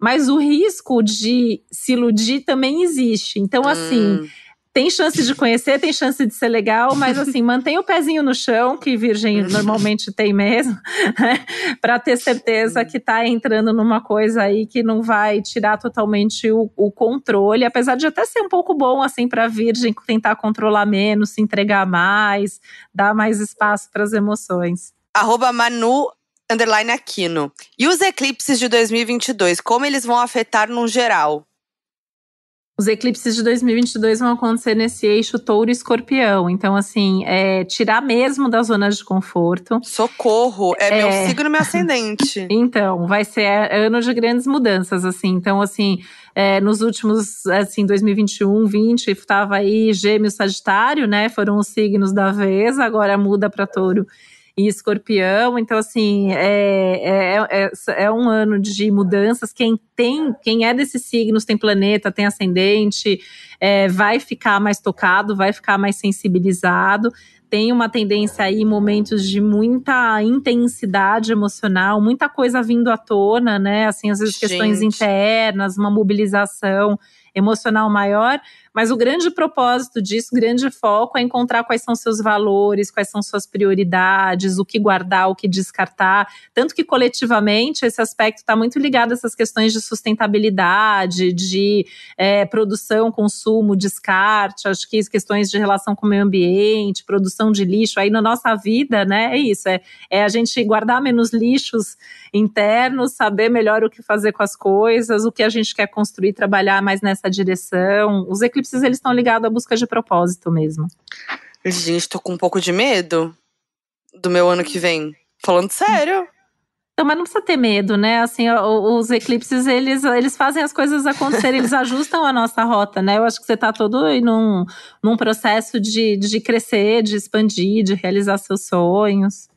Mas o risco de se iludir também existe. Então, assim, hum. tem chance de conhecer, tem chance de ser legal, mas assim, mantém o pezinho no chão, que virgem normalmente tem mesmo, né? para ter certeza que tá entrando numa coisa aí que não vai tirar totalmente o, o controle, apesar de até ser um pouco bom assim para virgem tentar controlar menos, se entregar mais, dar mais espaço para as emoções. Arroba Manu underline Aquino. E os eclipses de 2022, como eles vão afetar no geral? Os eclipses de 2022 vão acontecer nesse eixo touro escorpião. Então, assim, é tirar mesmo da zona de conforto. Socorro! É, é... meu signo, meu ascendente. então, vai ser ano de grandes mudanças, assim. Então, assim, é, nos últimos, assim, 2021, 20, estava aí gêmeo sagitário, né? Foram os signos da vez, agora muda para touro e escorpião. Então, assim, é, é, é, é um ano de mudanças. Quem tem, quem é desses signos, tem planeta, tem ascendente, é, vai ficar mais tocado, vai ficar mais sensibilizado tem uma tendência aí, momentos de muita intensidade emocional, muita coisa vindo à tona, né? Assim, às vezes Gente. questões internas, uma mobilização emocional maior, mas o grande propósito disso, grande foco é encontrar quais são seus valores, quais são suas prioridades, o que guardar, o que descartar. Tanto que coletivamente esse aspecto está muito ligado a essas questões de sustentabilidade, de é, produção, consumo, descarte, acho que questões de relação com o meio ambiente, produção de lixo. Aí na nossa vida, né, é isso, é, é a gente guardar menos lixos internos, saber melhor o que fazer com as coisas, o que a gente quer construir, trabalhar mais nessa direção. Os eclipses eclipses eles estão ligados à busca de propósito mesmo. Gente, tô com um pouco de medo do meu ano que vem. Falando sério. Então, mas não precisa ter medo, né? Assim, os eclipses, eles, eles fazem as coisas acontecerem, eles ajustam a nossa rota, né? Eu acho que você tá todo num, num processo de, de crescer, de expandir, de realizar seus sonhos.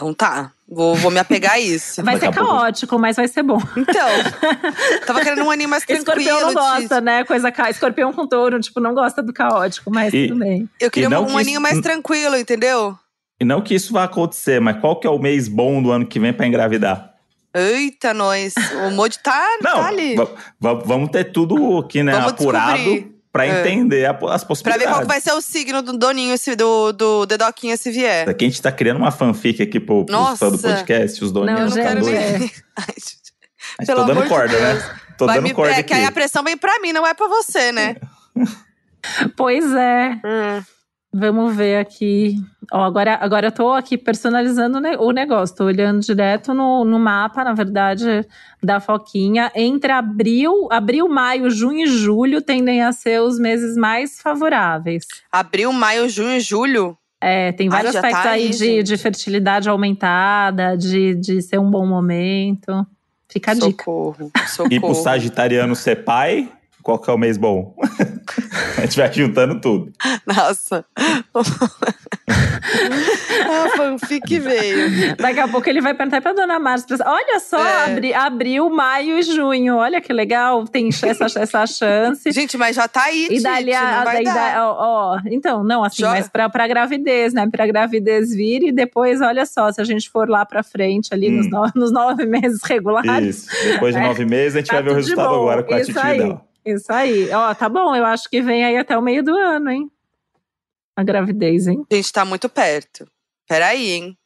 Então tá. Vou, vou me apegar a isso. Vai ser caótico, mas vai ser bom. Então, tava querendo um anime mais tranquilo. Escorpião não gosta, né? Coisa ca... Escorpião com touro, tipo, não gosta do caótico, mas e, tudo bem. Eu queria um, um isso... mais tranquilo, entendeu? E não que isso vá acontecer, mas qual que é o mês bom do ano que vem para engravidar? Eita, nós. O Mod tá, não, tá ali. Vamos ter tudo aqui, né, vamos apurado. Descobrir Pra é. entender as possibilidades. Pra ver qual vai ser o signo do Doninho, do, do Dedoquinha se vier. Aqui a gente tá criando uma fanfic aqui pro, pro fã do podcast, os Doninhos. Não, não quero nem. Ai, tô dando corda, né? Tô vai dando me, corda é, aqui. Que aí a pressão vem pra mim, não é pra você, né? pois é. Hum. Vamos ver aqui. Ó, agora, agora eu tô aqui personalizando o negócio. Tô olhando direto no, no mapa, na verdade, da Foquinha. Entre abril, abril, maio, junho e julho tendem a ser os meses mais favoráveis. Abril, maio, junho e julho? É, tem vários Ai, aspectos tá aí, aí de, de, fertilidade aumentada, de, de ser um bom momento. Fica a socorro, dica. Socorro. E pro sagitariano ser pai, qual que é o mês bom? a gente vai juntando tudo. Nossa. a fanfic veio. Daqui a pouco ele vai perguntar pra dona Márcia. Olha só, é. abri, abril, maio e junho. Olha que legal, tem essa, essa chance. Gente, mas já tá aí, E dali a, daí, da, ó, ó, Então, não, assim, já... mas pra, pra gravidez, né? Pra gravidez vir e depois, olha só, se a gente for lá pra frente, ali hum. nos, nove, nos nove meses regulares. Isso, depois de é, nove meses a gente tá vai ver o resultado agora com a titia dela. Isso aí. Ó, tá bom, eu acho que vem aí até o meio do ano, hein? A gravidez, hein? A gente tá muito perto. Peraí, hein?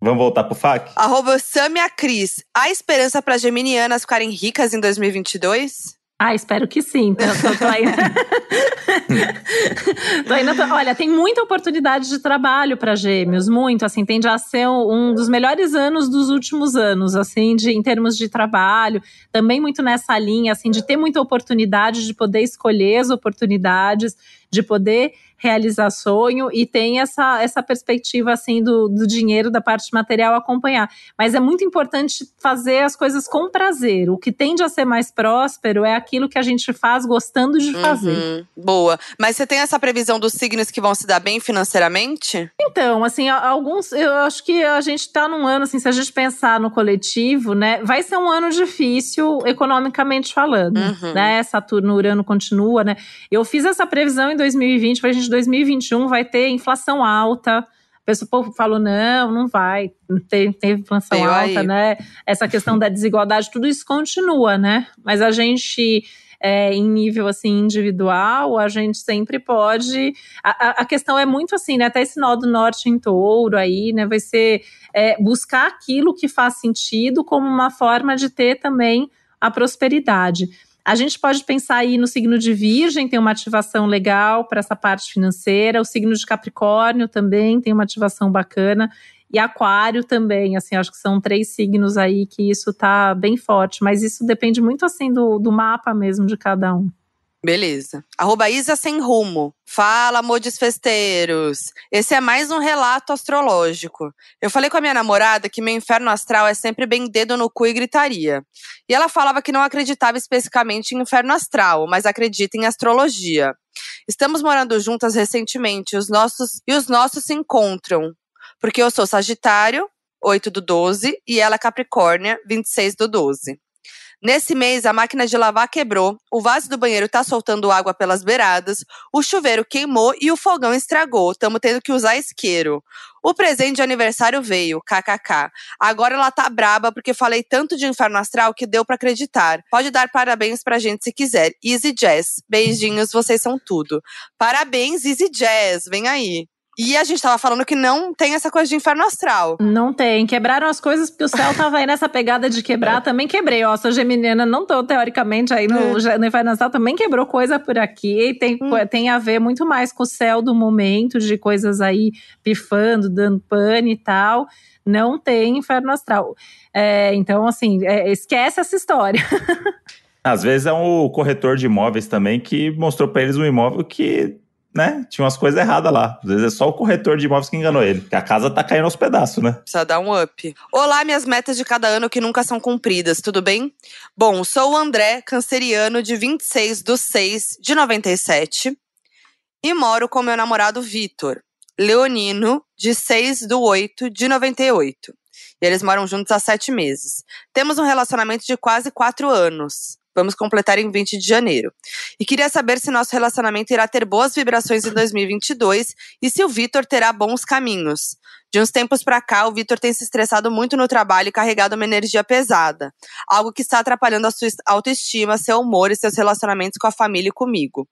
Vamos voltar pro FAC? Arroba Samia Cris. Há esperança para geminianas ficarem ricas em 2022? Ah, espero que sim. Tô, tô, tô ainda... tô ainda tô... Olha, tem muita oportunidade de trabalho para gêmeos, muito. Assim, tende a ser um dos melhores anos dos últimos anos, assim, de, em termos de trabalho. Também muito nessa linha, assim, de ter muita oportunidade, de poder escolher as oportunidades, de poder realizar sonho e tem essa, essa perspectiva assim do, do dinheiro, da parte material acompanhar. Mas é muito importante fazer as coisas com prazer. O que tende a ser mais próspero é aquilo que a gente faz gostando de fazer. Uhum, boa. Mas você tem essa previsão dos signos que vão se dar bem financeiramente? Então, assim, alguns. Eu acho que a gente está num ano, assim, se a gente pensar no coletivo, né? Vai ser um ano difícil economicamente falando. Uhum. Né? Saturno, Urano continua, né? Eu fiz essa previsão em 2020 pra gente 2021 vai ter inflação alta. A pessoa falou: não, não vai ter, ter inflação alta, aí. né? Essa questão da desigualdade, tudo isso continua, né? Mas a gente. É, em nível assim individual, a gente sempre pode. A, a, questão é muito assim, né? Até esse nó do norte em touro aí, né? Vai ser é, buscar aquilo que faz sentido como uma forma de ter também a prosperidade. A gente pode pensar aí no signo de Virgem, tem uma ativação legal para essa parte financeira. O signo de Capricórnio também tem uma ativação bacana. E Aquário também, assim, acho que são três signos aí que isso tá bem forte. Mas isso depende muito, assim, do, do mapa mesmo de cada um. Beleza. Arroba Isa Sem Rumo. Fala, modes festeiros. Esse é mais um relato astrológico. Eu falei com a minha namorada que meu inferno astral é sempre bem dedo no cu e gritaria. E ela falava que não acreditava especificamente em inferno astral, mas acredita em astrologia. Estamos morando juntas recentemente os nossos, e os nossos se encontram. porque eu sou Sagitário, 8 do 12, e ela é Capricórnia, 26 do 12. Nesse mês, a máquina de lavar quebrou, o vaso do banheiro tá soltando água pelas beiradas, o chuveiro queimou e o fogão estragou. Tamo tendo que usar isqueiro. O presente de aniversário veio, kkk. Agora ela tá braba porque falei tanto de inferno astral que deu para acreditar. Pode dar parabéns pra gente se quiser. Easy Jazz. Beijinhos, vocês são tudo. Parabéns, Easy Jazz. Vem aí. E a gente tava falando que não tem essa coisa de inferno astral. Não tem. Quebraram as coisas porque o céu tava aí nessa pegada de quebrar. É. Também quebrei. Ó, sou geminiana, não tô teoricamente aí no, é. no inferno astral. Também quebrou coisa por aqui. Tem, hum. tem a ver muito mais com o céu do momento, de coisas aí pifando, dando pane e tal. Não tem inferno astral. É, então, assim, é, esquece essa história. Às vezes é um corretor de imóveis também que mostrou para eles um imóvel que né, tinha umas coisas erradas lá. Às vezes é só o corretor de imóveis que enganou ele. Porque a casa tá caindo aos pedaços, né? Precisa dar um up. Olá, minhas metas de cada ano que nunca são cumpridas, tudo bem? Bom, sou o André, canceriano de 26 do 6 de 97. E moro com meu namorado Vitor, leonino, de 6 do 8 de 98. E eles moram juntos há sete meses. Temos um relacionamento de quase quatro anos. Vamos completar em 20 de janeiro. E queria saber se nosso relacionamento irá ter boas vibrações em 2022 e se o Vitor terá bons caminhos. De uns tempos para cá, o Vitor tem se estressado muito no trabalho e carregado uma energia pesada, algo que está atrapalhando a sua autoestima, seu humor e seus relacionamentos com a família e comigo.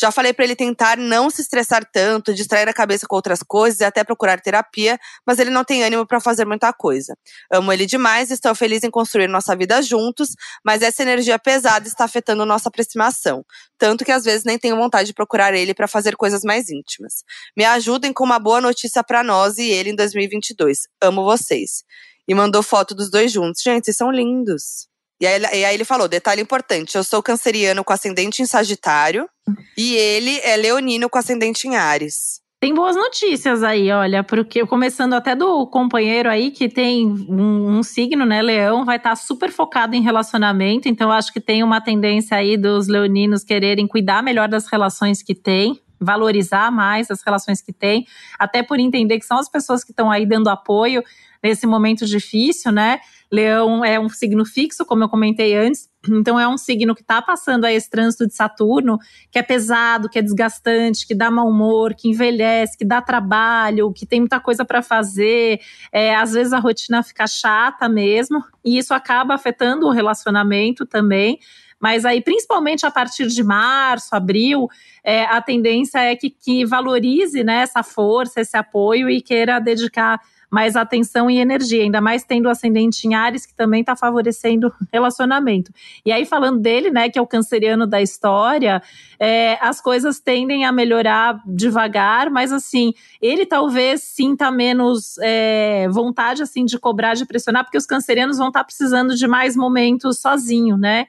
Já falei para ele tentar não se estressar tanto, distrair a cabeça com outras coisas e até procurar terapia, mas ele não tem ânimo para fazer muita coisa. Amo ele demais, estou feliz em construir nossa vida juntos, mas essa energia pesada está afetando nossa aproximação, tanto que às vezes nem tenho vontade de procurar ele para fazer coisas mais íntimas. Me ajudem com uma boa notícia para nós e ele em 2022. Amo vocês. E mandou foto dos dois juntos. Gente, vocês são lindos. E aí, e aí, ele falou: detalhe importante, eu sou canceriano com ascendente em Sagitário e ele é leonino com ascendente em Ares. Tem boas notícias aí, olha, porque começando até do companheiro aí que tem um, um signo, né, leão, vai estar tá super focado em relacionamento, então acho que tem uma tendência aí dos leoninos quererem cuidar melhor das relações que tem, valorizar mais as relações que tem, até por entender que são as pessoas que estão aí dando apoio nesse momento difícil, né? Leão é um signo fixo, como eu comentei antes, então é um signo que está passando aí esse trânsito de Saturno, que é pesado, que é desgastante, que dá mau humor, que envelhece, que dá trabalho, que tem muita coisa para fazer. É, às vezes a rotina fica chata mesmo, e isso acaba afetando o relacionamento também. Mas aí, principalmente a partir de março, abril, é, a tendência é que, que valorize né, essa força, esse apoio e queira dedicar mais atenção e energia, ainda mais tendo ascendente em Ares, que também está favorecendo relacionamento. E aí, falando dele, né, que é o canceriano da história, é, as coisas tendem a melhorar devagar, mas assim, ele talvez sinta menos é, vontade assim de cobrar, de pressionar, porque os cancerianos vão estar tá precisando de mais momentos sozinho, né?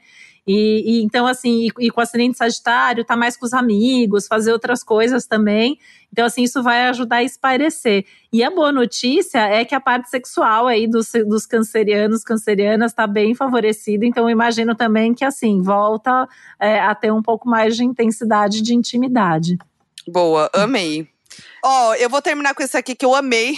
E, e, então, assim, e, e com o ascendente sagitário, tá mais com os amigos, fazer outras coisas também. Então, assim, isso vai ajudar a espairecer. E a boa notícia é que a parte sexual aí dos, dos cancerianos, cancerianas, está bem favorecida. Então, eu imagino também que, assim, volta é, a ter um pouco mais de intensidade de intimidade. Boa, amei. Ó, oh, eu vou terminar com esse aqui que eu amei.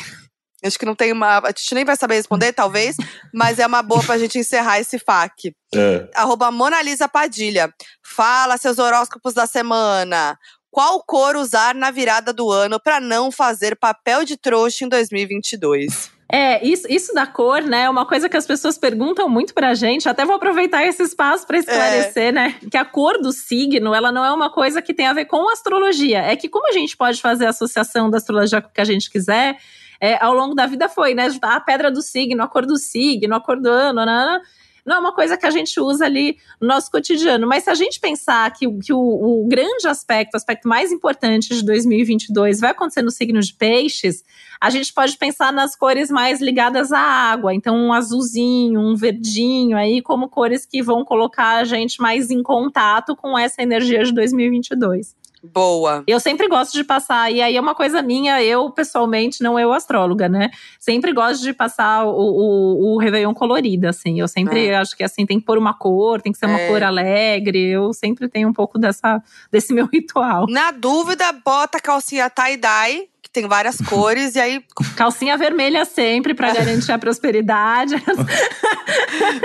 Acho que não tem uma. A gente nem vai saber responder, talvez, mas é uma boa pra gente encerrar esse FAQ. É. Arroba Monalisa Padilha. Fala seus horóscopos da semana. Qual cor usar na virada do ano para não fazer papel de trouxa em 2022? É, isso, isso da cor, né, é uma coisa que as pessoas perguntam muito pra gente. Até vou aproveitar esse espaço para esclarecer, é. né, que a cor do signo, ela não é uma coisa que tem a ver com astrologia. É que como a gente pode fazer a associação da astrologia com o que a gente quiser, é, ao longo da vida foi, né? A pedra do signo, a cor do signo, a cor do ano, né? não é uma coisa que a gente usa ali no nosso cotidiano. Mas se a gente pensar que, que o, o, grande aspecto, o aspecto mais importante de 2022 vai acontecer no signo de peixes, a gente pode pensar nas cores mais ligadas à água. Então, um azulzinho, um verdinho aí, como cores que vão colocar a gente mais em contato com essa energia de 2022. Boa. Eu sempre gosto de passar, e aí é uma coisa minha, eu pessoalmente, não eu astróloga, né? Sempre gosto de passar o, o, o Réveillon colorido, assim. Eu sempre é. acho que assim, tem que pôr uma cor, tem que ser uma é. cor alegre. Eu sempre tenho um pouco dessa, desse meu ritual. Na dúvida, bota calcinha tie-dye que tem várias cores, e aí. Calcinha vermelha sempre, para garantir a prosperidade.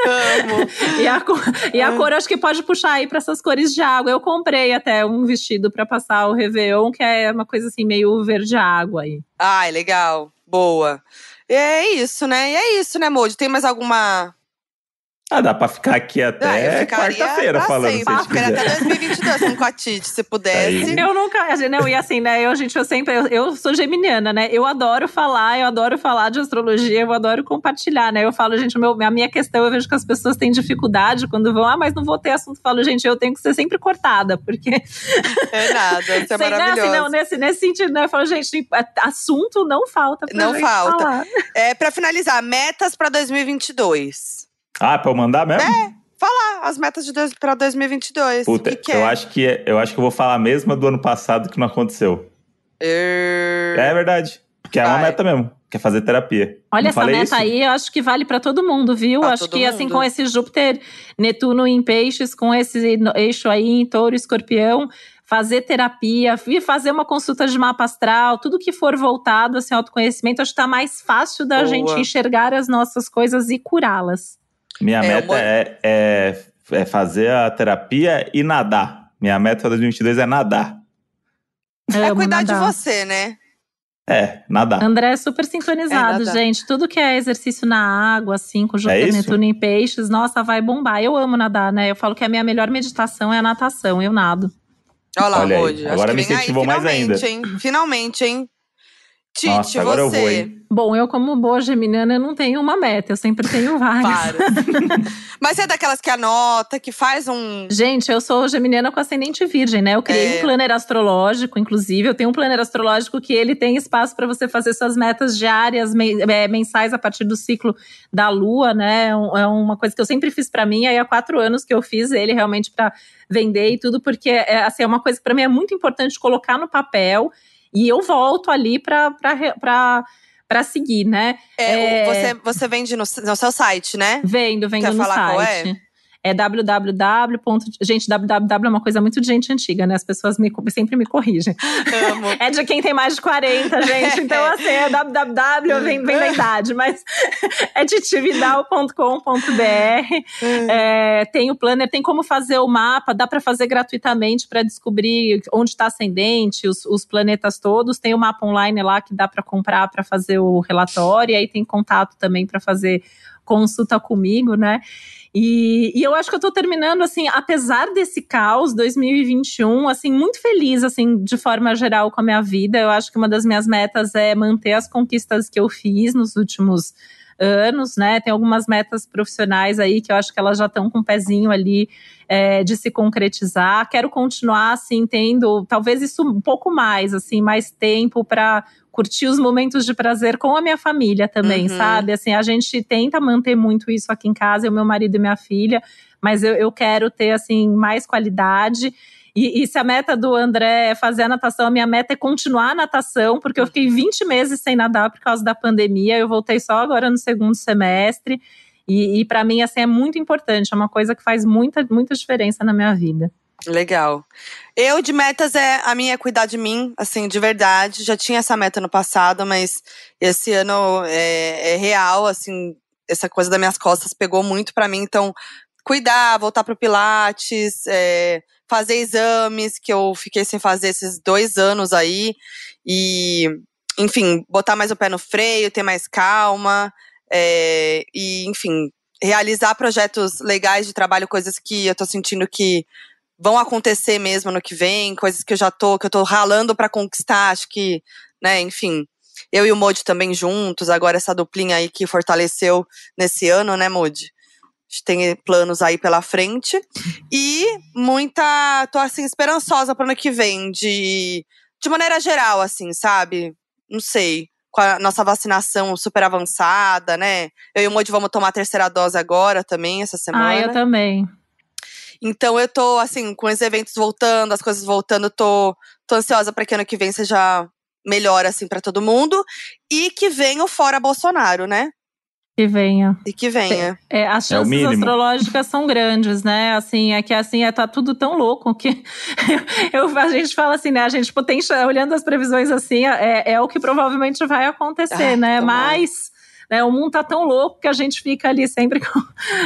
Amo. e, a, cor, e a cor, acho que pode puxar aí para essas cores de água. Eu comprei até um vestido para passar o Réveillon, que é uma coisa assim, meio verde água aí. Ai, legal. Boa. E é isso, né? E é isso, né, Moody? Tem mais alguma ah, dá pra ficar aqui até ah, quarta-feira falando. Sempre. Se ficaria até 2022 com a Tite, se pudesse. Eu nunca. Não, e assim, né? Eu, gente, eu sempre. Eu, eu, sou geminiana, né? Eu adoro falar, eu adoro falar de astrologia, eu adoro compartilhar, né? Eu falo, gente, meu, a minha questão, eu vejo que as pessoas têm dificuldade quando vão, ah, mas não vou ter assunto. Eu falo, gente, eu tenho que ser sempre cortada, porque. É nada, isso é Sei, maravilhoso. Né, assim, não, nesse, nesse sentido, né? Eu falo, gente, assunto não falta. Pra não falta. Falar. É, pra finalizar, metas pra 2022. Ah, pra eu mandar mesmo? É, falar as metas de dois, pra 2022. Puta, que que eu, é? acho que, é, eu acho que eu vou falar a mesma do ano passado que não aconteceu. Er... É verdade. Porque é uma meta mesmo, que é fazer terapia. Olha, não essa meta isso? aí, eu acho que vale para todo mundo, viu? Pra acho que mundo. assim, com esse Júpiter, Netuno em peixes, com esse eixo aí em touro e escorpião, fazer terapia, vir fazer uma consulta de mapa astral, tudo que for voltado assim, ao autoconhecimento, acho que tá mais fácil da Boa. gente enxergar as nossas coisas e curá-las. Minha É, meta uma- é, é, é fazer a terapia e nadar. Minha meta para 2022 é nadar. É cuidar de nadar. você, né? É, nadar. André é super sintonizado, É, gente. Tudo que é exercício na água, assim, com Júpiter, isso? Netuno em peixes, nossa, vai bombar. Eu amo nadar, né? Eu falo que a minha melhor meditação é a natação, eu nado. Olha lá, Olha. Acho agora que me vem aí, incentivou mais finalmente, hein? Finalmente, hein? Tite, Nossa, agora eu vou, hein? Bom, eu como boa geminiana, eu não tenho uma meta, eu sempre tenho várias. Mas você é daquelas que anota, que faz um. Gente, eu sou geminiana com ascendente virgem, né? Eu criei É. um planner astrológico, inclusive. Eu tenho um planner astrológico que ele tem espaço para você fazer suas metas diárias, é, mensais a partir do ciclo da lua, né? É É uma coisa que eu sempre fiz para mim. Aí há quatro anos que eu fiz ele realmente para vender e tudo, porque é, assim, é uma coisa que para mim é muito importante colocar no papel e eu volto ali para para seguir, né? É, É. Você, você vende no, no seu site, né? Vendo, vendo Quer no falar site. qual é? É www. Gente, www é uma coisa muito de gente antiga, né? As pessoas me, sempre me corrigem. Amo. É de quem tem mais de 40, gente. Então, assim, é www, vem, vem da idade, mas é de tividal.com.br. É, tem o planner, tem como fazer o mapa, dá para fazer gratuitamente para descobrir onde está ascendente, os, os planetas todos. Tem o mapa online lá que dá para comprar para fazer o relatório, e aí tem contato também para fazer consulta comigo, né? E, e eu acho que eu tô terminando, assim, apesar desse caos 2021, assim, muito feliz, assim, de forma geral com a minha vida. Eu acho que uma das minhas metas é manter as conquistas que eu fiz nos últimos anos, né? Tem algumas metas profissionais aí que eu acho que elas já estão com o pezinho ali é, de se concretizar. Quero continuar, assim, tendo talvez isso um pouco mais, assim, mais tempo para curtir os momentos de prazer com a minha família também, Uhum. sabe? Assim, a gente tenta manter muito isso aqui em casa, eu, meu marido e minha filha, mas eu, eu quero ter, assim, mais qualidade. E, e se a meta do André é fazer a natação, a minha meta é continuar a natação, porque eu fiquei 20 meses sem nadar por causa da pandemia, eu voltei só agora no segundo semestre. E, e para mim, assim, é muito importante, é uma coisa que faz muita, muita diferença na minha vida. Legal. Eu, de metas, é a minha é cuidar de mim, assim, de verdade. Já tinha essa meta no passado, mas esse ano é, é real, assim, essa coisa das minhas costas pegou muito pra mim. Então, cuidar, voltar pro Pilates, é, fazer exames, que eu fiquei sem fazer esses dois anos aí. E, enfim, botar mais o pé no freio, ter mais calma. é, e, enfim, realizar projetos legais de trabalho, coisas que eu tô sentindo que vão acontecer mesmo no que vem, coisas que eu já tô, que eu tô ralando pra conquistar, acho que, né, enfim. Eu e o Modi também juntos, agora essa duplinha aí que fortaleceu nesse ano, né, Modi? Tem planos aí pela frente. E muita. tô assim, esperançosa pro ano que vem, de, de maneira geral, assim, sabe? Não sei. Com a nossa vacinação super avançada, né? Eu e o Modi vamos tomar a terceira dose agora também, essa semana. Ah, eu também. Então eu tô, assim, com os eventos voltando, as coisas voltando, tô, tô ansiosa pra que ano que vem seja melhor, assim, pra todo mundo. E que venha o fora Bolsonaro, né? Que venha. E que venha. É, as é chances é astrológicas são grandes, né? Assim, é que assim, é, tá tudo tão louco que eu, a gente fala assim, né? A gente potencia, olhando as previsões assim, é, é o que provavelmente vai acontecer, ah, né? Mas né, o mundo tá tão louco que a gente fica ali sempre com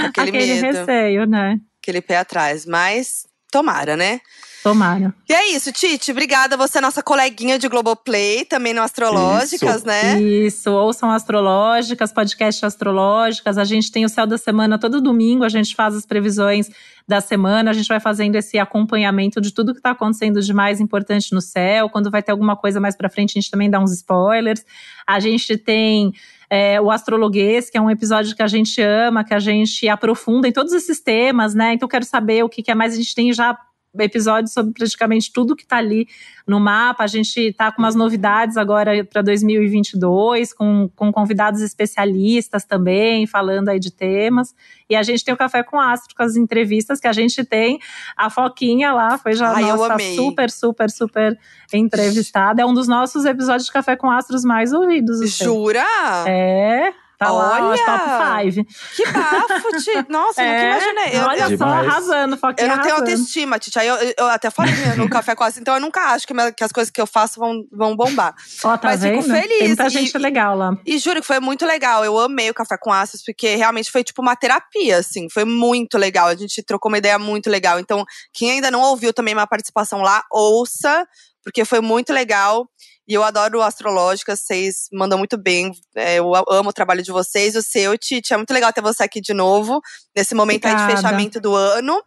aquele, aquele receio, né? Aquele pé atrás. Mas tomara, né? Tomara. E é isso, Titi. Obrigada. Você é nossa coleguinha de Globoplay, também no Astrológicas, isso. né? Isso, ouçam Astrológicas, podcast Astrológicas. A gente tem o Céu da Semana todo domingo, a gente faz as previsões da semana, a gente vai fazendo esse acompanhamento de tudo que está acontecendo de mais importante no céu. Quando vai ter alguma coisa mais para frente, a gente também dá uns spoilers. A gente tem é, o Astrologuês, que é um episódio que a gente ama, que a gente aprofunda em todos esses temas, né? Então, quero saber o que, que é mais. A gente tem já episódios sobre praticamente tudo que está ali no mapa. A gente está com umas novidades agora para 2022, com, com convidados especialistas também, falando aí de temas. E a gente tem o Café com Astro, com as entrevistas que a gente tem. A Foquinha lá foi já Ai, nossa super, super, super entrevistada. É um dos nossos episódios de Café com Astros mais ouvidos. Jura? É. Tá Olha, lá, top 5. Que bafo, Titi. Nossa, é, nunca imaginei. Eu, olha eu, só, arrasando, Foquinha Eu não arrasando. tenho autoestima, Titi. Aí eu, eu até falei no café com assim, então eu nunca acho que, que, as coisas que eu faço vão, vão bombar. Ó, tá Mas vendo? fico feliz. Tem muita gente legal lá. E juro que foi muito legal. Eu amei o café com aços, porque realmente foi tipo uma terapia, assim. Foi muito legal. A gente trocou uma ideia muito legal. Então, quem ainda não ouviu também uma participação lá, ouça, porque foi muito legal. E eu adoro Astrológica, vocês mandam muito bem. É, eu amo o trabalho de vocês. O seu, Titi, é muito legal ter você aqui de novo, nesse momento aí de fechamento do ano.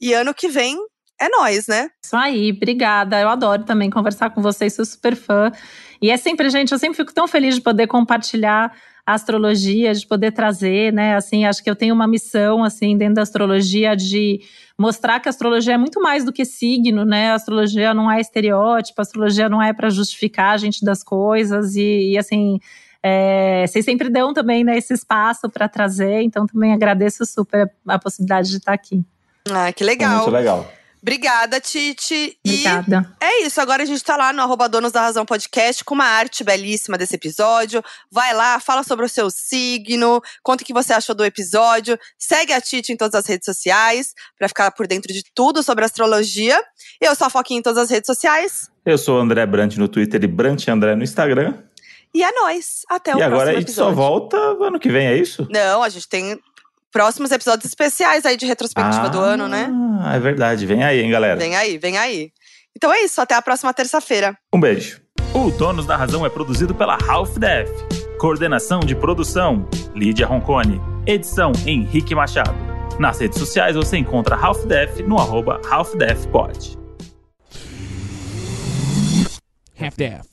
E ano que vem é nós, né? Isso aí, obrigada. Eu adoro também conversar com vocês, sou super fã. E é sempre, gente, eu sempre fico tão feliz de poder compartilhar a astrologia, de poder trazer, né? Assim, acho que eu tenho uma missão, assim, dentro da astrologia de mostrar que a astrologia é muito mais do que signo, né? A astrologia não é estereótipo, a astrologia não é para justificar a gente das coisas e, e assim. É, vocês sempre dão também né, esse espaço para trazer, então também agradeço super a possibilidade de estar aqui. Ah, que legal. muito legal. Obrigada, Titi. Obrigada. E é isso. Agora a gente tá lá no arroba Donos da Razão Podcast com uma arte belíssima desse episódio. Vai lá, fala sobre o seu signo, conta o que você achou do episódio. Segue a Titi em todas as redes sociais para ficar por dentro de tudo sobre astrologia. Eu sou a Foquinha em todas as redes sociais. Eu sou o André Brant no Twitter e Brant André no Instagram. E é nóis. Até o e próximo episódio. E agora a gente só volta ano que vem, é isso? Não, a gente tem próximos episódios especiais aí de retrospectiva ah, do ano, né? Ah, é verdade. Vem aí, hein, galera. Vem aí, vem aí. Então é isso, até a próxima terça-feira. Um beijo. O Donos da Razão é produzido pela Half Def. Coordenação de produção: Lídia Roncone. Edição: Henrique Machado. Nas redes sociais você encontra Half Def no arroba Half Def Pod. Half Def.